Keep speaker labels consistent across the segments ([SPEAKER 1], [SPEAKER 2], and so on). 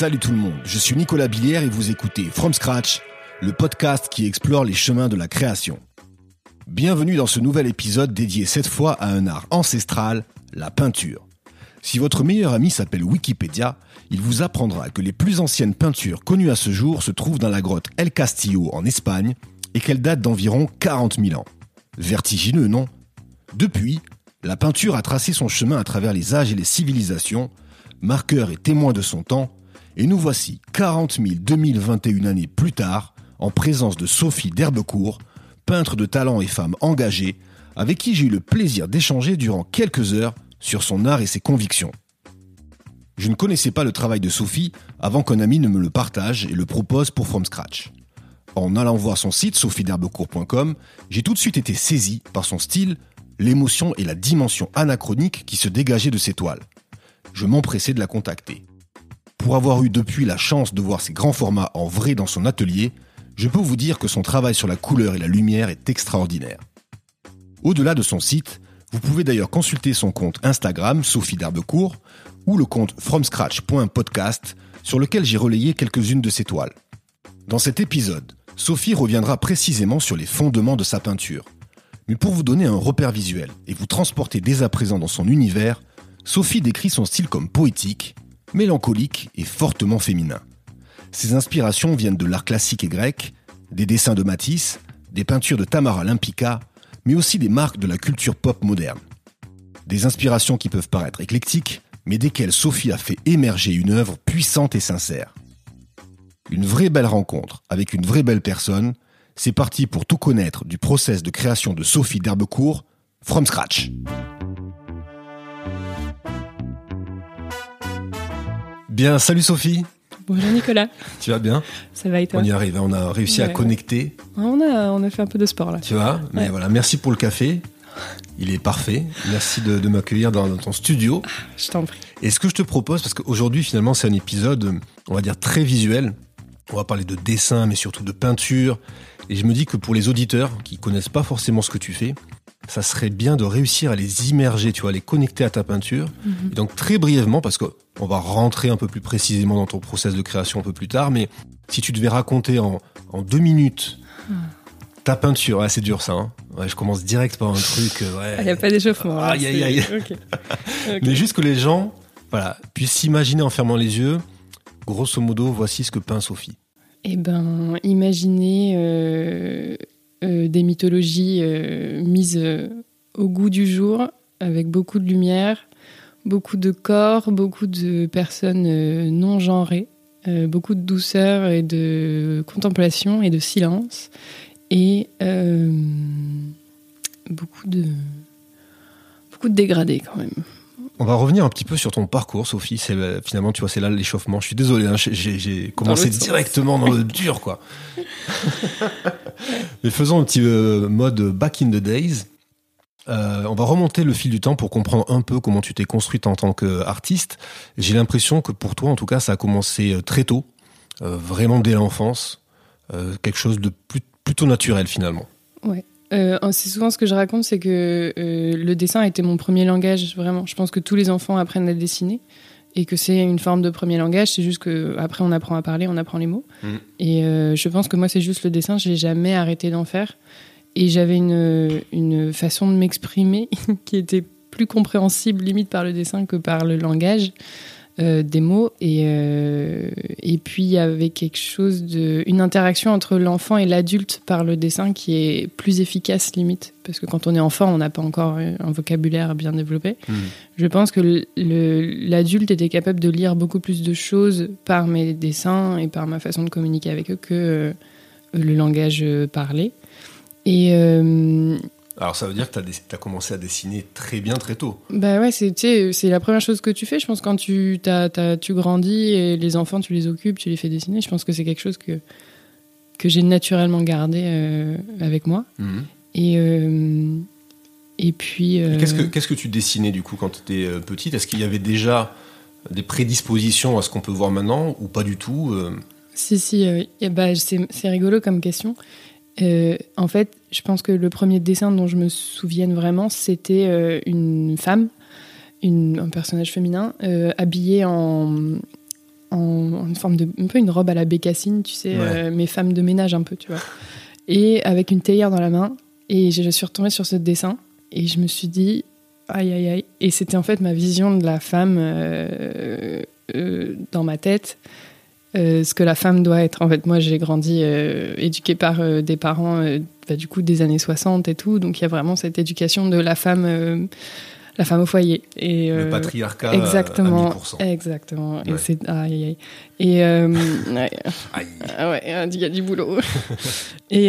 [SPEAKER 1] Salut tout le monde, je suis Nicolas Billière et vous écoutez From Scratch, le podcast qui explore les chemins de la création. Bienvenue dans ce nouvel épisode dédié cette fois à un art ancestral, la peinture. Si votre meilleur ami s'appelle Wikipédia, il vous apprendra que les plus anciennes peintures connues à ce jour se trouvent dans la grotte El Castillo en Espagne et qu'elles datent d'environ 40 000 ans. Vertigineux, non? Depuis, la peinture a tracé son chemin à travers les âges et les civilisations, marqueur et témoin de son temps, et nous voici 40 2021 années plus tard, en présence de Sophie d'Herbecourt, peintre de talent et femme engagée, avec qui j'ai eu le plaisir d'échanger durant quelques heures sur son art et ses convictions. Je ne connaissais pas le travail de Sophie avant qu'un ami ne me le partage et le propose pour From Scratch. En allant voir son site sophiederbecourt.com, j'ai tout de suite été saisi par son style, l'émotion et la dimension anachronique qui se dégageaient de ses toiles. Je m'empressais de la contacter. Pour avoir eu depuis la chance de voir ses grands formats en vrai dans son atelier, je peux vous dire que son travail sur la couleur et la lumière est extraordinaire. Au-delà de son site, vous pouvez d'ailleurs consulter son compte Instagram Sophie d'Herbecourt ou le compte fromscratch.podcast sur lequel j'ai relayé quelques-unes de ses toiles. Dans cet épisode, Sophie reviendra précisément sur les fondements de sa peinture. Mais pour vous donner un repère visuel et vous transporter dès à présent dans son univers, Sophie décrit son style comme poétique, mélancolique et fortement féminin. Ses inspirations viennent de l'art classique et grec, des dessins de Matisse, des peintures de Tamara Limpica, mais aussi des marques de la culture pop moderne. Des inspirations qui peuvent paraître éclectiques, mais desquelles Sophie a fait émerger une œuvre puissante et sincère. Une vraie belle rencontre avec une vraie belle personne, c'est parti pour tout connaître du process de création de Sophie d'Herbecourt, from scratch. Bien, salut Sophie.
[SPEAKER 2] Bonjour Nicolas.
[SPEAKER 1] Tu vas bien?
[SPEAKER 2] Ça va et toi?
[SPEAKER 1] On y arrive, hein. on a réussi à connecter,
[SPEAKER 2] on a, on a fait un peu de sport là.
[SPEAKER 1] tu vois? Mais
[SPEAKER 2] Ouais.
[SPEAKER 1] voilà, merci pour le café. Il est parfait. Merci de, de m'accueillir dans, dans ton studio.
[SPEAKER 2] Je t'en prie.
[SPEAKER 1] Et ce que je te propose, parce qu'aujourd'hui finalement c'est un épisode, on va dire très visuel. On va parler de dessin, mais surtout de peinture. Et je me dis que pour les auditeurs qui connaissent pas forcément ce que tu fais, ça serait bien de réussir à les immerger, tu vois, à les connecter à ta peinture. Et donc très brièvement, parce qu'on va rentrer un peu plus précisément dans ton process de création un peu plus tard, mais si tu devais raconter en, en deux minutes ta peinture, ouais, c'est dur ça. Hein ouais, je commence direct par un truc. euh, Ouais.
[SPEAKER 2] Il n'y a pas d'échauffement. hein,
[SPEAKER 1] Aïe, aïe, aïe. Mais juste que les gens, voilà, puissent s'imaginer en fermant les yeux. Grosso modo, voici ce que peint Sophie.
[SPEAKER 2] Eh ben, imaginez euh, euh, des mythologies euh, mises au goût du jour, avec beaucoup de lumière, beaucoup de corps, beaucoup de personnes euh, non genrées, euh, beaucoup de douceur et de contemplation et de silence, et euh, beaucoup de beaucoup de dégradés quand même.
[SPEAKER 1] On va revenir un petit peu sur ton parcours, Sophie. C'est finalement, tu vois, c'est là l'échauffement. Je suis désolé, hein, j'ai- commencé directement dans le dur, quoi. Mais faisons un petit euh, mode back in the days. Euh, on va remonter le fil du temps pour comprendre un peu comment tu t'es construite en tant qu'artiste. J'ai l'impression que pour toi, en tout cas, ça a commencé euh, très tôt, euh, vraiment dès l'enfance, euh, quelque chose de plus- plutôt naturel finalement.
[SPEAKER 2] Euh, c'est souvent ce que je raconte, c'est que le dessin a été mon premier langage, vraiment. Je pense que tous les enfants apprennent à dessiner et que c'est une forme de premier langage. C'est juste que après on apprend à parler, on apprend les mots.
[SPEAKER 1] Mm.
[SPEAKER 2] Et euh, je pense que moi c'est juste le dessin. J'ai jamais arrêté d'en faire et j'avais une, une façon de m'exprimer qui était plus compréhensible limite par le dessin que par le langage euh, des mots. Et, euh, et puis il y avait quelque chose de. une interaction entre l'enfant et l'adulte par le dessin qui est plus efficace limite. Parce que quand on est enfant, on n'a pas encore un vocabulaire bien développé. Je pense que l'adulte était capable de lire beaucoup plus de choses par mes dessins et par ma façon de communiquer avec eux que euh, le langage parlé. Et euh,
[SPEAKER 1] Alors ça veut dire que tu as, commencé à dessiner très bien, très tôt.
[SPEAKER 2] bah ouais, c'est la première chose que tu fais. Je pense quand tu t'as- t'as- tu grandis et les enfants, tu les occupes, tu les fais dessiner. Je pense que c'est quelque chose que que j'ai naturellement gardé euh, avec moi. Et euh, et puis euh,
[SPEAKER 1] Qu'est-ce que qu'est-ce que tu dessinais du coup quand tu étais petite? Est-ce qu'il y avait déjà des prédispositions à ce qu'on peut voir maintenant ou pas du tout
[SPEAKER 2] Si, si, bah, c'est c'est rigolo comme question. Euh, en fait, je pense que le premier dessin dont je me souvienne vraiment, c'était euh, une femme, une, un personnage féminin, euh, habillé en, en, forme de. un peu une robe à la bécassine, tu sais,
[SPEAKER 1] Ouais.
[SPEAKER 2] euh, mes femmes de ménage un peu, tu vois. Et avec une théière dans la main. Et je, suis retombée sur ce dessin et je me suis dit, aïe, aïe, aïe. Et c'était en fait ma vision de la femme dans ma tête. Euh, ce que la femme doit être. En fait, moi, j'ai grandi euh, éduquée par euh, des parents, bah, du coup, des années 60 et tout. Donc, il y a vraiment cette éducation de la femme, la femme au foyer. Et,
[SPEAKER 1] Le patriarcat
[SPEAKER 2] Exactement.
[SPEAKER 1] à 1000%.
[SPEAKER 2] Exactement. Et c'est aïe, aïe, aïe. Et ouais.
[SPEAKER 1] Aïe.
[SPEAKER 2] Ah ouais, il y a du boulot. et,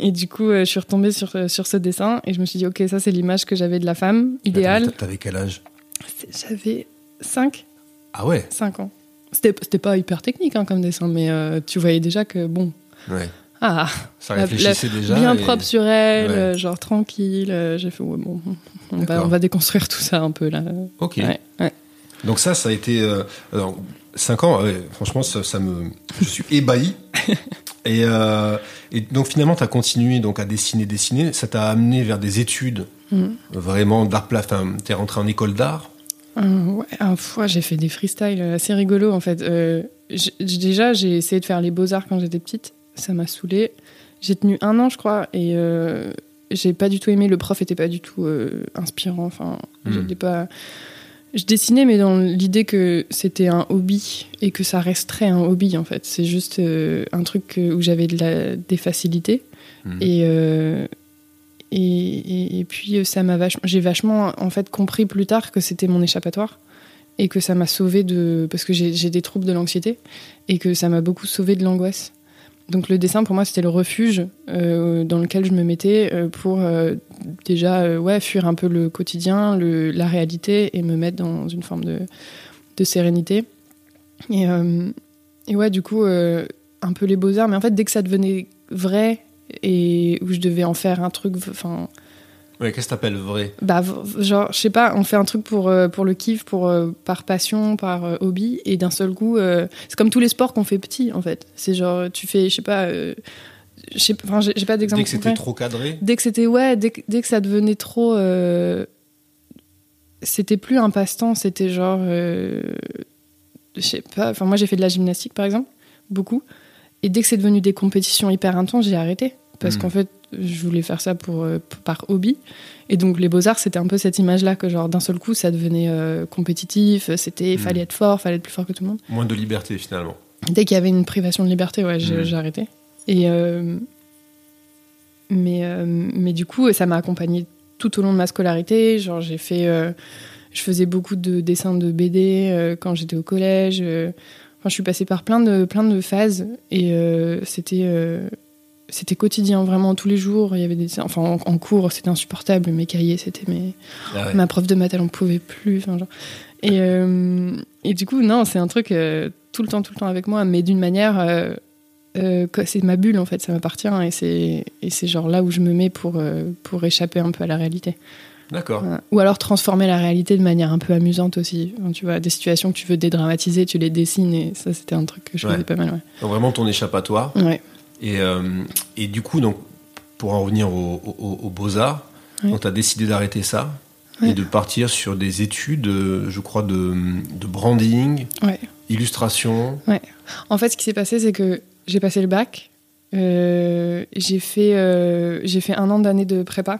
[SPEAKER 2] et du coup, je suis retombée sur, sur ce dessin et je me suis dit, ok, ça c'est l'image que j'avais de la femme idéale.
[SPEAKER 1] T'avais quel âge?
[SPEAKER 2] J'avais 5,
[SPEAKER 1] Ah ouais?
[SPEAKER 2] 5 ans. C'était c'était pas hyper technique hein, comme dessin, mais euh, tu voyais déjà que, bon,
[SPEAKER 1] Ouais.
[SPEAKER 2] ah,
[SPEAKER 1] Ça
[SPEAKER 2] La-
[SPEAKER 1] réfléchissait déjà.
[SPEAKER 2] bien
[SPEAKER 1] et-
[SPEAKER 2] propre sur elle,
[SPEAKER 1] Ouais.
[SPEAKER 2] euh, genre tranquille. euh, J'ai fait, ouais, bon, on va,
[SPEAKER 1] D'accord.
[SPEAKER 2] on va déconstruire tout ça un peu là.
[SPEAKER 1] Ok.
[SPEAKER 2] Ouais.
[SPEAKER 1] Donc ça, ça a été... alors, 5 ans, franchement, ça, ça me... Je suis ébahi. et, et donc finalement, tu as continué donc, à dessiner, dessiner. Ça t'a amené vers des études
[SPEAKER 2] Mhm.
[SPEAKER 1] vraiment d'art plat. Enfin, t'es rentré en école d'art.
[SPEAKER 2] Euh, ouais, une fois, j'ai fait des freestyles assez rigolos en fait. Euh, déjà, j'ai essayé de faire les beaux-arts quand j'étais petite. Ça m'a saoulée. J'ai tenu un an, je crois, et euh, j'ai pas du tout aimé. Le prof était pas du tout euh, inspirant. Enfin, j'étais pas. Je dessinais, mais dans l'idée que c'était un hobby et que ça resterait un hobby en fait. C'est juste un truc où j'avais de la- des facilités.
[SPEAKER 1] Mhm.
[SPEAKER 2] Et, et, puis euh, ça m'a vachement, j'ai vachement en fait compris plus tard que c'était mon échappatoire et que ça m'a sauvé de parce que j'ai des troubles de l'anxiété et que ça m'a beaucoup sauvé de l'angoisse. Donc le dessin pour moi c'était le refuge euh, dans lequel je me mettais euh, pour déjà ouais fuir un peu le quotidien, le, la réalité et me mettre dans une forme de, de sérénité. Et, et ouais du coup un peu les beaux arts, mais en fait dès que ça devenait vrai et où je devais en faire un truc enfin
[SPEAKER 1] Ouais, qu'est-ce que t'appelles vrai?
[SPEAKER 2] bah genre je sais pas on fait un truc pour euh, pour le kiff pour euh, par passion par euh, hobby et d'un seul coup c'est comme tous les sports qu'on fait petit en fait. C'est genre tu fais je sais pas je sais enfin j'ai pas d'exemple
[SPEAKER 1] Dès que c'était trop cadré?
[SPEAKER 2] Dès que c'était ouais dès que, dès que ça devenait trop c'était plus un passe-temps c'était genre je sais pas enfin moi j'ai fait de la gymnastique par exemple beaucoup et dès que c'est devenu des compétitions hyper intenses j'ai arrêté parce
[SPEAKER 1] Mhm.
[SPEAKER 2] qu'en fait je voulais faire ça pour, euh, par hobby et donc les beaux arts c'était un peu cette image là que genre d'un seul coup ça devenait euh, compétitif c'était
[SPEAKER 1] Mhm.
[SPEAKER 2] fallait être fort fallait être plus fort que tout le monde
[SPEAKER 1] Moins de liberté finalement.
[SPEAKER 2] Dès qu'il y avait une privation de liberté, ouais, j'ai j'ai arrêté. Et euh, mais euh, mais du coup, ça m'a accompagnée tout au long de ma scolarité. Genre, j'ai fait, je faisais beaucoup de dessins de BD quand j'étais au collège. Enfin, je suis passée par plein de plein de phases et euh, c'était euh, c'était quotidien vraiment tous les jours. Il y avait des, enfin en, en cours, c'était insupportable. Mes cahiers, c'était mes
[SPEAKER 1] Ah ouais.
[SPEAKER 2] Ma prof de maths, elle en pouvait plus. enfin, genre. Et, euh, et du coup, non, c'est un truc tout le temps, tout le temps avec moi, mais d'une manière. c'est ma bulle en fait, ça m'appartient et c'est et c'est genre là où je me mets pour pour échapper un peu à la réalité.
[SPEAKER 1] D'accord.
[SPEAKER 2] Voilà. Ou alors transformer la réalité de manière un peu amusante aussi. Enfin, tu vois, des situations que tu veux dédramatiser, tu les dessines et ça c'était un truc que je
[SPEAKER 1] Ouais.
[SPEAKER 2] faisais pas mal. Ouais.
[SPEAKER 1] Donc vraiment ton échappatoire.
[SPEAKER 2] Ouais.
[SPEAKER 1] Et, euh, et du coup, donc, pour en revenir aux, aux- aux beaux-arts, tu as décidé d'arrêter ça et de partir sur des études, euh, je crois, de, de branding,
[SPEAKER 2] Ouais.
[SPEAKER 1] illustration.
[SPEAKER 2] En fait, ce qui s'est passé, c'est que j'ai passé le bac. euh, j'ai fait, euh, j'ai fait un an d'année de prépa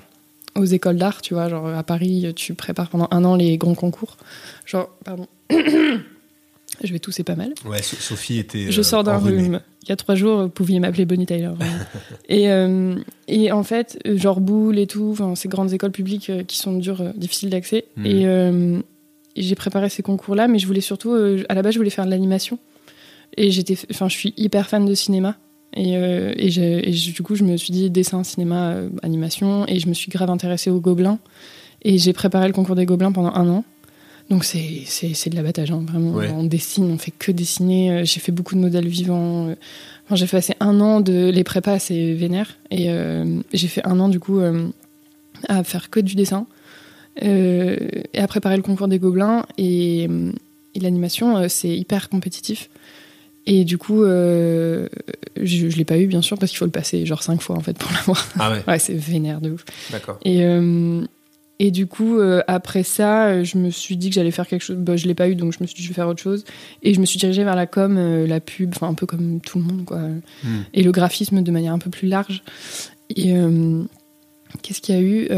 [SPEAKER 2] aux écoles d'art, tu vois. Genre à Paris, tu prépares pendant un an les grands concours. Genre, pardon. Je vais tousser pas mal.
[SPEAKER 1] Ouais, So- Sophie était.
[SPEAKER 2] Je
[SPEAKER 1] euh,
[SPEAKER 2] sors d'un
[SPEAKER 1] enrhumée.
[SPEAKER 2] rhume. Il y a trois jours, vous pouviez m'appeler Bonnie Tyler. et, euh, et en fait, euh, genre Boulle et tout, ces grandes écoles publiques euh, qui sont dures, euh, difficiles d'accès.
[SPEAKER 1] Mhm.
[SPEAKER 2] Et, euh, et j'ai préparé ces concours-là, mais je voulais surtout, euh, à la base, je voulais faire de l'animation. Et j'étais, enfin, je suis hyper fan de cinéma. Et, euh, et, et du coup, je me suis dit dessin, cinéma, euh, animation. Et je me suis grave intéressée aux gobelins. Et j'ai préparé le concours des gobelins pendant un an. Donc c'est, c'est, c'est de l'abattage, hein, vraiment.
[SPEAKER 1] Ouais.
[SPEAKER 2] On dessine, on fait que dessiner. Euh, J'ai fait beaucoup de modèles vivants. Enfin, j'ai passé un an de les prépas assez vénères. Et euh, j'ai fait un an, du coup, à faire que du dessin. Et à préparer le concours des gobelins. Et, et l'animation, c'est hyper compétitif. Et du coup, je, je l'ai pas eu, bien sûr, parce qu'il faut le passer genre cinq fois, en fait, pour l'avoir.
[SPEAKER 1] Ah ouais
[SPEAKER 2] Ouais, c'est vénère de ouf.
[SPEAKER 1] D'accord.
[SPEAKER 2] Et, et du coup, après ça, je me suis dit que j'allais faire quelque chose. Bah, je l'ai pas eu, donc je me suis dit je vais faire autre chose. Et je me suis dirigée vers la com, la pub, enfin un peu comme tout le monde, quoi.
[SPEAKER 1] Hmm.
[SPEAKER 2] Et le graphisme de manière un peu plus large. Et qu'est-ce qu'il y a eu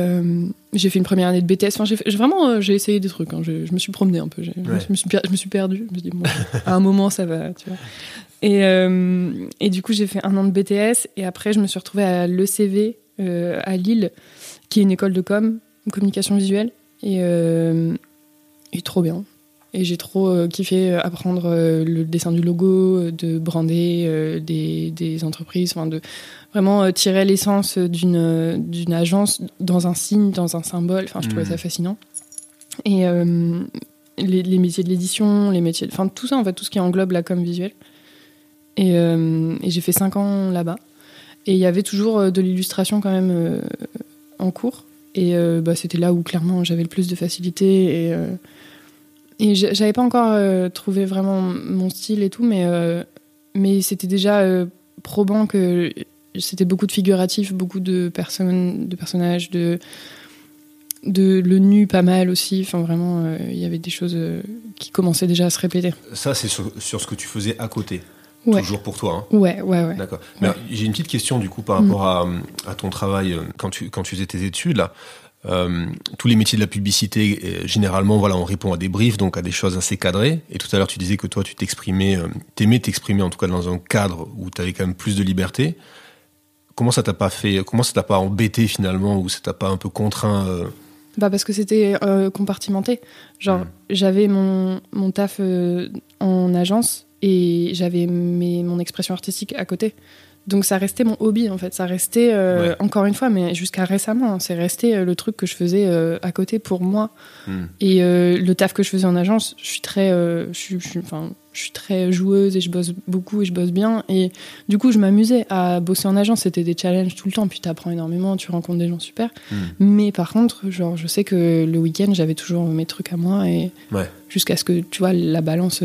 [SPEAKER 2] J'ai fait une première année de BTS. Enfin, j'ai fait- vraiment, j'ai essayé des trucs. hein. Je, je me suis promenée un peu. Je, me suis, per- je me suis perdue. Je me suis dit, bon, à un moment, ça va, tu vois. Et, euh, et du coup, j'ai fait un an de BTS. Et après, je me suis retrouvée à l'ECV euh, à Lille, qui est une école de com, communication visuelle. Et, euh, et trop bien. Et j'ai trop euh, kiffé apprendre euh, le dessin du logo, euh, de brander euh, des, des entreprises, enfin de vraiment euh, tirer l'essence d'une euh, d'une agence dans un signe, dans un symbole. Enfin, je trouvais ça fascinant. Et euh, les, les métiers de l'édition, les métiers, enfin tout ça en fait, tout ce qui englobe la com visuelle. Et, euh, et j'ai fait cinq ans là-bas. Et il y avait toujours euh, de l'illustration quand même euh, en cours. Et euh, bah, c'était là où clairement j'avais le plus de facilité. Et, euh, et j'a- j'avais pas encore euh, trouvé vraiment mon style et tout, mais, euh, mais c'était déjà euh, probant que c'était beaucoup de figuratifs, beaucoup de personnes, de personnages, de, de le nu pas mal aussi. Enfin vraiment, il y avait des choses qui commençaient déjà à se répéter.
[SPEAKER 1] Ça, c'est sur, sur ce que tu faisais à côté.
[SPEAKER 2] Ouais.
[SPEAKER 1] Toujours pour toi. hein.
[SPEAKER 2] Ouais, ouais, ouais.
[SPEAKER 1] D'accord. Mais
[SPEAKER 2] Ouais.
[SPEAKER 1] J'ai une petite question du coup par
[SPEAKER 2] Mm.
[SPEAKER 1] rapport à, à ton travail quand tu, quand tu faisais tes études là. Euh, tous les métiers de la publicité, euh, généralement, voilà, on répond à des briefs, donc à des choses assez cadrées. Et tout à l'heure, tu disais que toi, tu t'exprimais, euh, t'aimais t'exprimer en tout cas dans un cadre où tu avais quand même plus de liberté. Comment ça t'a pas fait, comment ça t'a pas embêté finalement, ou ça t'a pas un peu contraint euh,
[SPEAKER 2] Bah parce que c'était compartimenté. Genre,
[SPEAKER 1] Mm.
[SPEAKER 2] j'avais mon, mon taf en agence et j'avais mes- mon expression artistique à côté. Donc ça restait mon hobby en fait. Ça restait, euh,
[SPEAKER 1] Ouais.
[SPEAKER 2] encore une fois, mais jusqu'à récemment, hein, c'est resté euh, le truc que je faisais euh, à côté pour moi.
[SPEAKER 1] hmm.
[SPEAKER 2] Et le taf que je faisais en agence, je suis très, je suis, je suis- enfin, je suis très joueuse et je bosse beaucoup et je bosse bien. Et du coup, je m'amusais à bosser en agence. C'était des challenges tout le temps. Puis t'apprends énormément, tu rencontres des gens super.
[SPEAKER 1] Hmm.
[SPEAKER 2] Mais par contre, genre, je sais que le week-end, j'avais toujours mes trucs à moi et
[SPEAKER 1] Ouais.
[SPEAKER 2] jusqu'à ce que, tu vois, la balance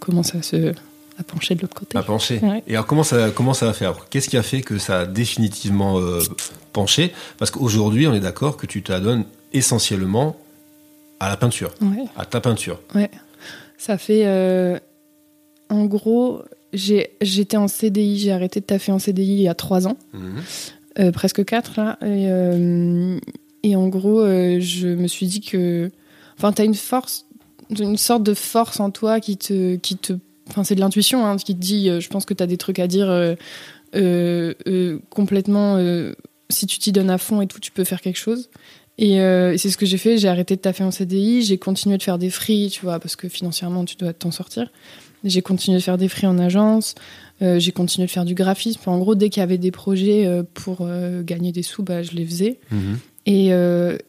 [SPEAKER 2] commence à se à pencher de l'autre côté.
[SPEAKER 1] à pencher.
[SPEAKER 2] Ouais.
[SPEAKER 1] Et alors comment ça, comment ça va faire Qu'est-ce qui a fait que ça a définitivement euh, penché? Parce qu'aujourd'hui, on est d'accord que tu t'adonnes essentiellement à la peinture,
[SPEAKER 2] Ouais.
[SPEAKER 1] à ta peinture.
[SPEAKER 2] Ça fait, euh, en gros, j'ai- j'étais en CDI, j'ai arrêté de taffer en CDI il y a trois ans.
[SPEAKER 1] Mhm.
[SPEAKER 2] Euh, presque quatre là. Et, et en gros, je me suis dit que. Enfin, t'as une force, une sorte de force en toi qui te. Qui te enfin, c'est de l'intuition hein, qui te dit euh, je pense que t'as des trucs à dire euh, euh, complètement. si tu t'y donnes à fond et tout, tu peux faire quelque chose. Et, euh, c'est ce que j'ai fait. J'ai arrêté de taffer en CDI. J'ai continué de faire des free, tu vois, parce que financièrement, tu dois t'en sortir. J'ai continué de faire des free en agence. Euh, j'ai continué de faire du graphisme. En gros, dès qu'il y avait des projets euh, pour gagner des sous, bah, je les faisais.
[SPEAKER 1] Mhm.
[SPEAKER 2] Et,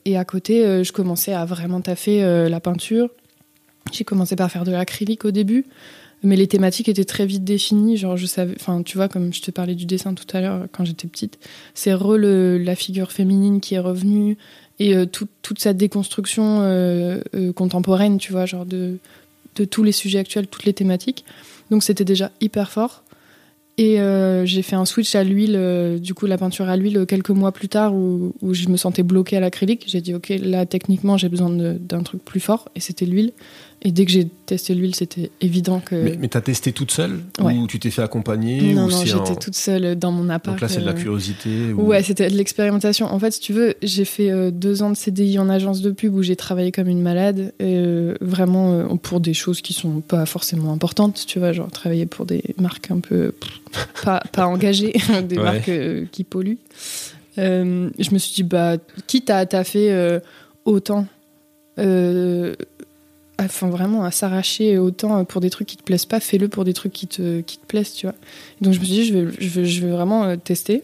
[SPEAKER 2] et à côté, je commençais à vraiment taffer la peinture. J'ai commencé par faire de l'acrylique au début, mais les thématiques étaient très vite définies. Genre, je savais, enfin, tu vois, comme je te parlais du dessin tout à l'heure quand j'étais petite, c'est re le- la figure féminine qui est revenue et euh, tout- toute sa déconstruction euh, euh, contemporaine, tu vois, genre de, de tous les sujets actuels, toutes les thématiques. Donc, c'était déjà hyper fort. Et j'ai fait un switch à l'huile, du coup la peinture à l'huile, quelques mois plus tard, où, où je me sentais bloquée à l'acrylique. J'ai dit, ok, là techniquement j'ai besoin d'un truc plus fort, et c'était l'huile. Et dès que j'ai testé l'huile, c'était évident que...
[SPEAKER 1] Mais, mais t'as testé toute seule
[SPEAKER 2] Ouais.
[SPEAKER 1] Ou tu t'es fait accompagner
[SPEAKER 2] non,
[SPEAKER 1] ou
[SPEAKER 2] non,
[SPEAKER 1] c'est
[SPEAKER 2] j'étais toute seule dans mon appart.
[SPEAKER 1] Donc là, c'est de la
[SPEAKER 2] euh,
[SPEAKER 1] curiosité ou...
[SPEAKER 2] Ouais, c'était de l'expérimentation. En fait, si tu veux, j'ai fait euh, deux ans de CDI en agence de pub où j'ai travaillé comme une malade, euh, vraiment pour des choses qui sont pas forcément importantes, tu vois, genre travailler pour des marques un peu pas, pas engagées, des
[SPEAKER 1] Ouais.
[SPEAKER 2] marques qui polluent. Euh, je me suis dit, bah, quitte à taffer euh, autant, euh, enfin vraiment à s'arracher autant pour des trucs qui te plaisent pas, fais-le pour des trucs qui te, qui te plaisent, tu vois. Donc je me suis dit, je vais, je vais, je vais vraiment euh, tester.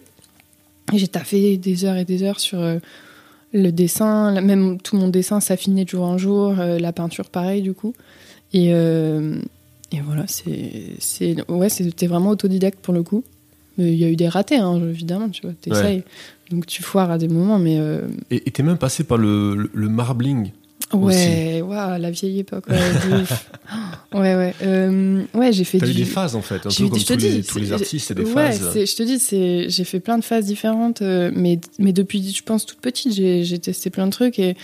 [SPEAKER 2] Et j'ai taffé des heures et des heures sur euh, le dessin, même tout mon dessin s'affinait de jour en jour, euh, la peinture pareil du coup. Et, euh, et voilà, c'est, ouais, c'était vraiment autodidacte pour le coup. Il y a eu des ratés, hein, évidemment, tu vois, t'essayes. Donc tu foires à des moments, mais euh,
[SPEAKER 1] Et et t'es même passé par le, le, le marbling.
[SPEAKER 2] Ouais, la vieille époque. Ouais, de ouf. ouais, ouais. Euh, ouais, j'ai fait
[SPEAKER 1] T'as
[SPEAKER 2] du...
[SPEAKER 1] eu des phases en fait, un peu comme
[SPEAKER 2] je te
[SPEAKER 1] tous, les,
[SPEAKER 2] dis,
[SPEAKER 1] tous les
[SPEAKER 2] c'est-
[SPEAKER 1] artistes, c'est des
[SPEAKER 2] ouais,
[SPEAKER 1] phases.
[SPEAKER 2] je te dis, c'est, j'ai fait plein de phases différentes, euh, mais, mais depuis, je pense, toute petite, j'ai, j'ai testé plein de trucs et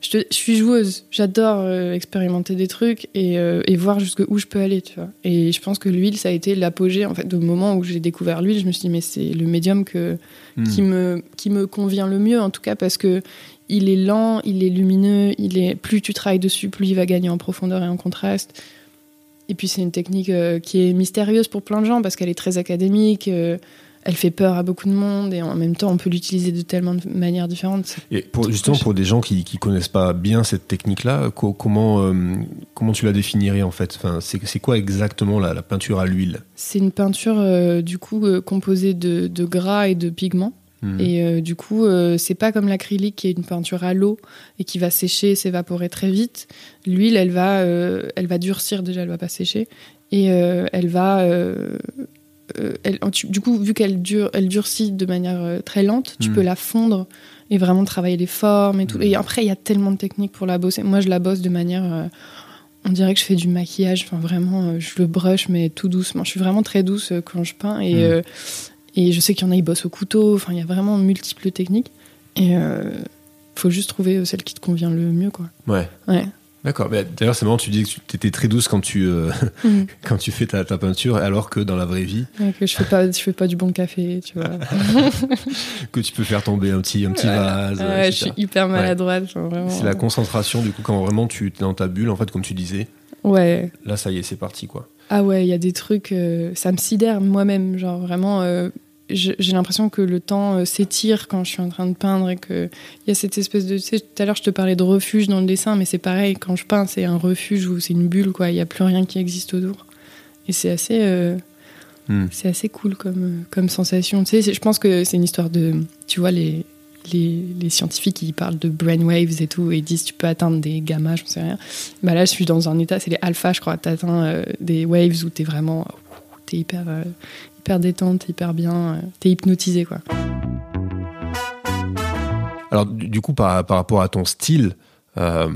[SPEAKER 2] je, te- je suis joueuse. J'adore euh, expérimenter des trucs et, et voir jusqu'où je peux aller, tu vois. Et je pense que l'huile, ça a été l'apogée, en fait, au moment où j'ai découvert l'huile, je me suis dit, mais c'est le médium que,
[SPEAKER 1] Hmm.
[SPEAKER 2] qui, me, qui me convient le mieux, en tout cas, parce que il est lent, il est lumineux, il est, plus tu travailles dessus, plus il va gagner en profondeur et en contraste. Et puis c'est une technique euh, qui est mystérieuse pour plein de gens parce qu'elle est très académique, euh, elle fait peur à beaucoup de monde et en même temps on peut l'utiliser de tellement de manières différentes.
[SPEAKER 1] Et pour, justement, pour des gens qui qui connaissent pas bien cette technique-là, co- comment, euh, comment tu la définirais en fait? Enfin, C'est quoi exactement la, la peinture à l'huile?
[SPEAKER 2] C'est une peinture du coup composée de, de gras et de pigments.
[SPEAKER 1] Hmm.
[SPEAKER 2] Et euh, du coup, euh, c'est pas comme l'acrylique qui est une peinture à l'eau et qui va sécher, s'évaporer très vite. L'huile, elle va, euh, elle va durcir déjà, elle va pas sécher et elle va, elle- tu- du coup, vu qu'elle dure, elle durcit de manière très lente, tu
[SPEAKER 1] Mm.
[SPEAKER 2] peux la fondre et vraiment travailler les formes et tout.
[SPEAKER 1] Mm.
[SPEAKER 2] Et après, il y a tellement de techniques pour la bosser. Moi, je la bosse de manière on dirait que je fais du maquillage, enfin vraiment, je le brush, mais tout doucement. Je suis vraiment très douce quand je peins et,
[SPEAKER 1] Mm.
[SPEAKER 2] euh, et je sais qu'il y en a, ils bossent au couteau, enfin il y a vraiment multiples techniques et euh, faut juste trouver euh, celle qui te convient le mieux, quoi.
[SPEAKER 1] Ouais.
[SPEAKER 2] Ouais.
[SPEAKER 1] D'accord. D'ailleurs, c'est marrant, tu dis que tu étais très douce quand tu, euh,
[SPEAKER 2] Mm.
[SPEAKER 1] quand tu fais ta, ta peinture, alors que dans la vraie vie,
[SPEAKER 2] Ouais, que je fais pas, je fais pas du bon café, tu vois.
[SPEAKER 1] que tu peux faire tomber un petit, un petit vase.
[SPEAKER 2] Ouais, je suis hyper maladroite.
[SPEAKER 1] C'est la concentration, du coup, quand vraiment tu es dans ta bulle, en fait, comme tu disais,
[SPEAKER 2] Ouais.
[SPEAKER 1] là, ça y est, c'est parti, quoi.
[SPEAKER 2] Ah ouais, il y a des trucs, euh, ça me sidère moi-même, genre vraiment. euh, j'ai l'impression que le temps euh, s'étire quand je suis en train de peindre et que il y a cette espèce de. Tu sais, tout à l'heure, je te parlais de refuge dans le dessin, mais c'est pareil, quand je peins, c'est un refuge où c'est une bulle, quoi. Il n'y a plus rien qui existe autour. Et c'est assez. euh,
[SPEAKER 1] Hmm.
[SPEAKER 2] C'est assez cool comme, euh, comme sensation. Tu sais, je pense que c'est une histoire de. Tu vois, les, les, les scientifiques, ils parlent de brainwaves et tout, et ils disent tu peux atteindre des gamma, j'en sais rien. Bah là, je suis dans un état, c'est les alpha, je crois. Tu atteins des waves où t'es vraiment. T'es hyper, euh, hyper détente, hyper bien. euh, t'es hypnotisé, quoi.
[SPEAKER 1] Alors, du, coup, par, par rapport à ton style, euh,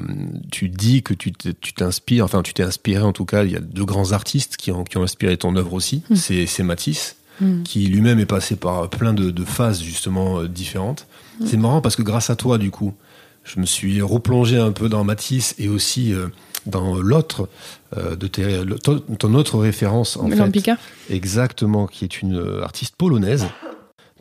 [SPEAKER 1] tu dis que tu t'inspires, enfin, tu t'es inspiré, en tout cas, il y a deux grands artistes qui ont, qui ont inspiré ton œuvre aussi.
[SPEAKER 2] Hmm.
[SPEAKER 1] C'est Matisse,
[SPEAKER 2] Mm.
[SPEAKER 1] qui lui-même est passé par plein de, de phases, justement, euh, différentes. C'est marrant parce que grâce à toi, du coup, je me suis replongé un peu dans Matisse et aussi euh, dans l'autre euh, de tes, le- ton, ton autre référence, en fait.
[SPEAKER 2] Lampika
[SPEAKER 1] Exactement, qui est une euh, artiste polonaise,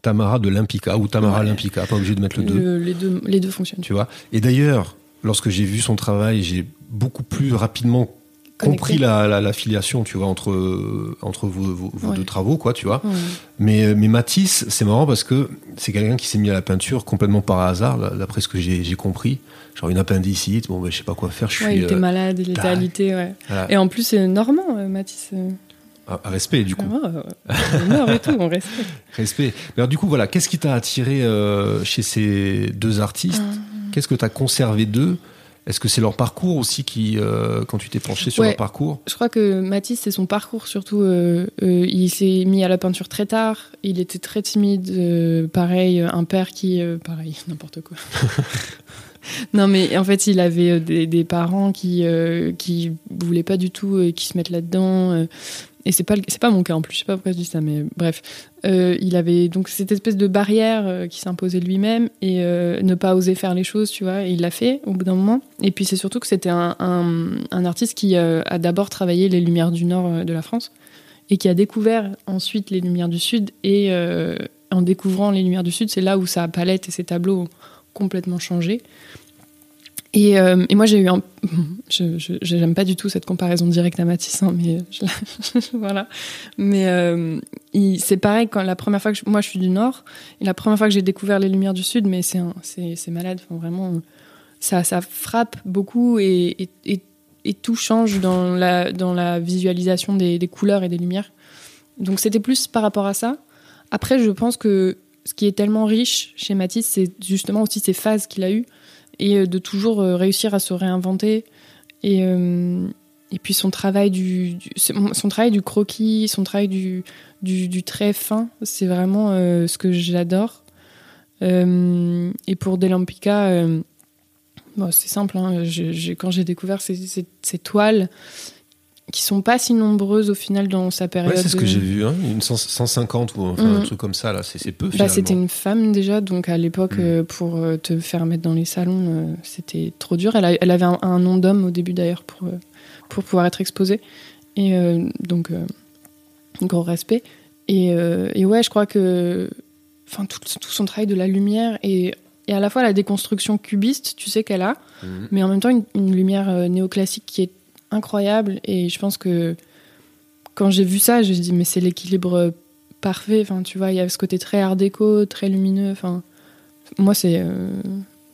[SPEAKER 1] Tamara de Limpica, ou Tamara
[SPEAKER 2] Ouais.
[SPEAKER 1] Limpica, pas obligé de mettre le 2,
[SPEAKER 2] Le- les, deux, les deux fonctionnent.
[SPEAKER 1] tu vois. Et d'ailleurs, lorsque j'ai vu son travail, j'ai beaucoup plus rapidement
[SPEAKER 2] Connecté.
[SPEAKER 1] compris la, la, la filiation, tu vois, entre, euh, entre vos, vos, vos
[SPEAKER 2] Ouais.
[SPEAKER 1] deux travaux, quoi, tu vois.
[SPEAKER 2] Ouais.
[SPEAKER 1] Mais, mais Matisse, c'est marrant parce que c'est quelqu'un qui s'est mis à la peinture complètement par hasard, d'après ce que j'ai compris. Genre une appendicite, bon, ben, je sais pas quoi faire, je
[SPEAKER 2] Ouais,
[SPEAKER 1] suis
[SPEAKER 2] il était
[SPEAKER 1] euh,
[SPEAKER 2] malade, il était alité, ouais.
[SPEAKER 1] voilà,
[SPEAKER 2] Et en plus, c'est normand, euh, Matisse. euh.
[SPEAKER 1] à respect, du coup.
[SPEAKER 2] Ah, ouais, et tout, on respecte.
[SPEAKER 1] Respect. Mais alors, du coup, voilà, qu'est-ce qui t'a attiré euh, chez ces deux artistes
[SPEAKER 2] Ah.
[SPEAKER 1] Qu'est-ce que tu as conservé d'eux Est-ce que c'est leur parcours aussi qui, euh, quand tu t'es penché sur
[SPEAKER 2] Ouais.
[SPEAKER 1] leur parcours
[SPEAKER 2] Je crois que Matisse, c'est son parcours surtout. euh, euh, il s'est mis à la peinture très tard. Il était très timide. pareil, un père qui. pareil, n'importe quoi. non, mais en fait, il avait euh, des, parents qui euh, qui voulaient pas du tout euh, qui se mettent là-dedans. euh, et c'est pas c'est pas mon cas en plus. Je sais pas pourquoi je dis ça, mais bref. Il avait donc cette espèce de barrière qui s'imposait lui-même et ne pas oser faire les choses, tu vois. Et il l'a fait au bout d'un moment. Et puis c'est surtout que c'était un, un, un artiste qui a d'abord travaillé les lumières du nord de la France et qui a découvert ensuite les lumières du sud. Et en découvrant les lumières du sud, c'est là où sa palette et ses tableaux complètement changé. Et, euh, et moi, j'ai eu un. Je je- j'aime pas du tout cette comparaison directe à Matisse, hein, mais je- voilà. Mais euh, c'est pareil quand la première fois que je- moi je suis du Nord et la première fois que j'ai découvert les lumières du Sud, mais c'est malade, vraiment. Ça ça frappe beaucoup et, et, tout change dans la dans la visualisation des couleurs et des lumières. Donc c'était plus par rapport à ça. Après, je pense que ce qui est tellement riche chez Matisse, c'est justement aussi ces phases qu'il a eues et euh, de toujours euh, réussir à se réinventer et euh, et puis son travail du, son travail du croquis son travail du du, trait fin c'est vraiment ce que j'adore et pour Delampica c'est simple. hein. Quand j'ai découvert ces toiles, qui sont pas si nombreuses au final dans sa période.
[SPEAKER 1] Ouais, c'est ce que j'ai vu, hein, une 100 150 ou enfin, un
[SPEAKER 2] Mhm.
[SPEAKER 1] truc comme ça, là, c'est peu
[SPEAKER 2] Bah, c'était une femme déjà, donc à l'époque,
[SPEAKER 1] Mm.
[SPEAKER 2] euh, pour euh, te faire mettre dans les salons, euh, c'était trop dur. Elle, a- elle avait un, un nom d'homme au début d'ailleurs pour, euh, pour pouvoir être exposée. Et donc, gros respect. Et, et ouais, je crois que enfin, tout, tout son travail de la lumière et, et à la fois la déconstruction cubiste, tu sais qu'elle a,
[SPEAKER 1] Mhm.
[SPEAKER 2] mais en même temps une, une lumière néoclassique qui est incroyable. Et je pense que quand j'ai vu ça, je me suis dit, mais c'est l'équilibre parfait. Enfin, tu vois, il y a ce côté très art déco, très lumineux. Enfin, moi, c'est. euh,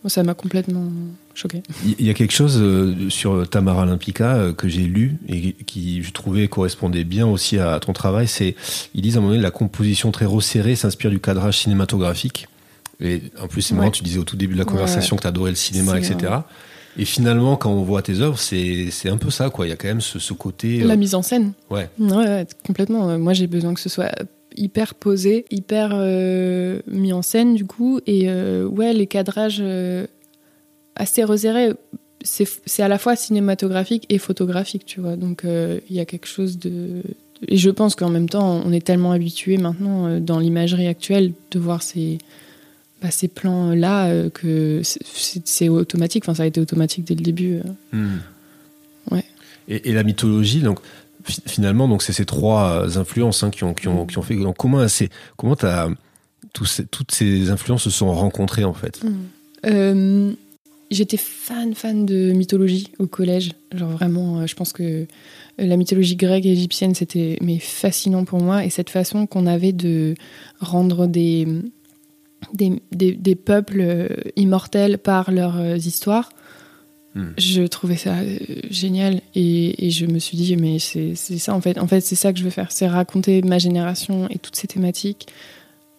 [SPEAKER 2] ça m'a complètement choqué.
[SPEAKER 1] Il y a quelque chose euh, sur Tamara Olympica euh, que j'ai lu et qui, je trouvais, correspondait bien aussi à ton travail. C'est, ils disent à un moment donné, la composition très resserrée s'inspire du cadrage cinématographique. Et en plus, c'est marrant,
[SPEAKER 2] Ouais.
[SPEAKER 1] tu disais au tout début de la
[SPEAKER 2] Ouais,
[SPEAKER 1] conversation que tu adorais le cinéma, etc. Et finalement, quand on voit tes œuvres, c'est, un peu ça, quoi. Il y a quand même ce, ce côté. euh,
[SPEAKER 2] La mise en scène.
[SPEAKER 1] ouais.
[SPEAKER 2] Ouais, ouais, complètement. Euh, Moi, j'ai besoin que ce soit hyper posé, hyper euh, mis en scène, du coup. Et euh, ouais, les cadrages euh, assez resserrés, c'est à la fois cinématographique et photographique, tu vois. Donc, il y a quelque chose de. Et je pense qu'en même temps, on est tellement habitué maintenant dans l'imagerie actuelle de voir ces, bah, ces plans-là euh, que c'est- automatique. Enfin, ça a été automatique dès le début. euh.
[SPEAKER 1] Hmm.
[SPEAKER 2] Ouais.
[SPEAKER 1] Et, et la mythologie, donc fi- finalement, donc c'est ces trois euh, influences hein, qui ont qui ont qui ont fait. Donc, comment c'est comment t'as tous ces- toutes ces influences se sont rencontrées en fait?
[SPEAKER 2] Euh, J'étais fan, fan de mythologie au collège. Genre vraiment, je pense que la mythologie grecque et égyptienne, c'était mais fascinant pour moi. Et cette façon qu'on avait de rendre des, des, des- des peuples euh, immortels par leurs euh, histoires,
[SPEAKER 1] Hmm.
[SPEAKER 2] je trouvais ça euh, génial. Et, et je me suis dit, mais c'est ça en fait. En fait, c'est ça que je veux faire. C'est raconter ma génération et toutes ces thématiques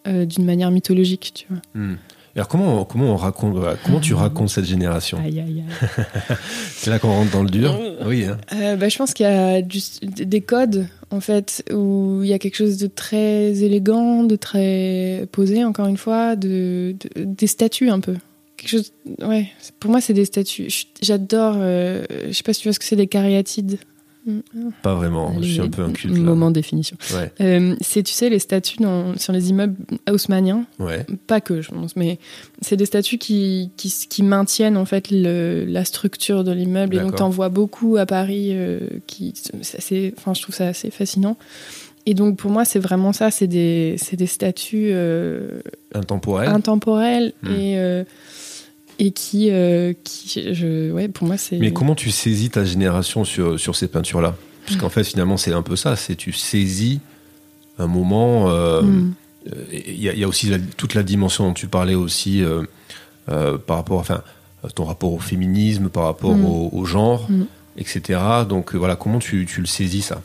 [SPEAKER 2] euh, d'une manière mythologique, tu vois.
[SPEAKER 1] Hmm. Alors comment comment on raconte voilà, comment tu racontes cette génération
[SPEAKER 2] Aïe, aïe, aïe.
[SPEAKER 1] C'est là qu'on rentre dans le dur. Oui. Hein.
[SPEAKER 2] Euh, bah, je pense qu'il y a du- des codes, en fait, où il y a quelque chose de très élégant, de très posé, encore une fois, de, de- des statues un peu. Quelque chose, ouais, pour moi, c'est des statues. J'adore, euh, je sais pas si tu vois ce que c'est des cariatides.
[SPEAKER 1] Pas vraiment. Je suis un peu un culte là.
[SPEAKER 2] Moment de définition.
[SPEAKER 1] Ouais.
[SPEAKER 2] Euh, c'est, tu sais, les statues dans- sur les immeubles haussmanniens,
[SPEAKER 1] Ouais.
[SPEAKER 2] pas que, je pense, mais c'est des statues qui, qui, qui maintiennent en fait le- la structure de l'immeuble. Et donc, t'en vois beaucoup à Paris. euh, qui, c'est enfin, je trouve ça assez fascinant. Et donc, pour moi, c'est vraiment ça. C'est des, c'est des statues euh,
[SPEAKER 1] Intemporel.
[SPEAKER 2] intemporelles
[SPEAKER 1] Hmm.
[SPEAKER 2] et, euh, et qui, euh, qui je, ouais, pour moi, c'est.
[SPEAKER 1] Mais comment tu saisis ta génération sur sur ces peintures là Parce qu'en fait finalement c'est un peu ça. C'est tu saisis un moment. euh,
[SPEAKER 2] Hmm.
[SPEAKER 1] Euh, Il y, a- il y a aussi la- toute la dimension dont tu parlais aussi euh, par rapport, enfin, ton rapport au féminisme, par rapport
[SPEAKER 2] Mm.
[SPEAKER 1] au, au genre,
[SPEAKER 2] Mm.
[SPEAKER 1] etc. Donc voilà, comment tu, tu le saisis ça?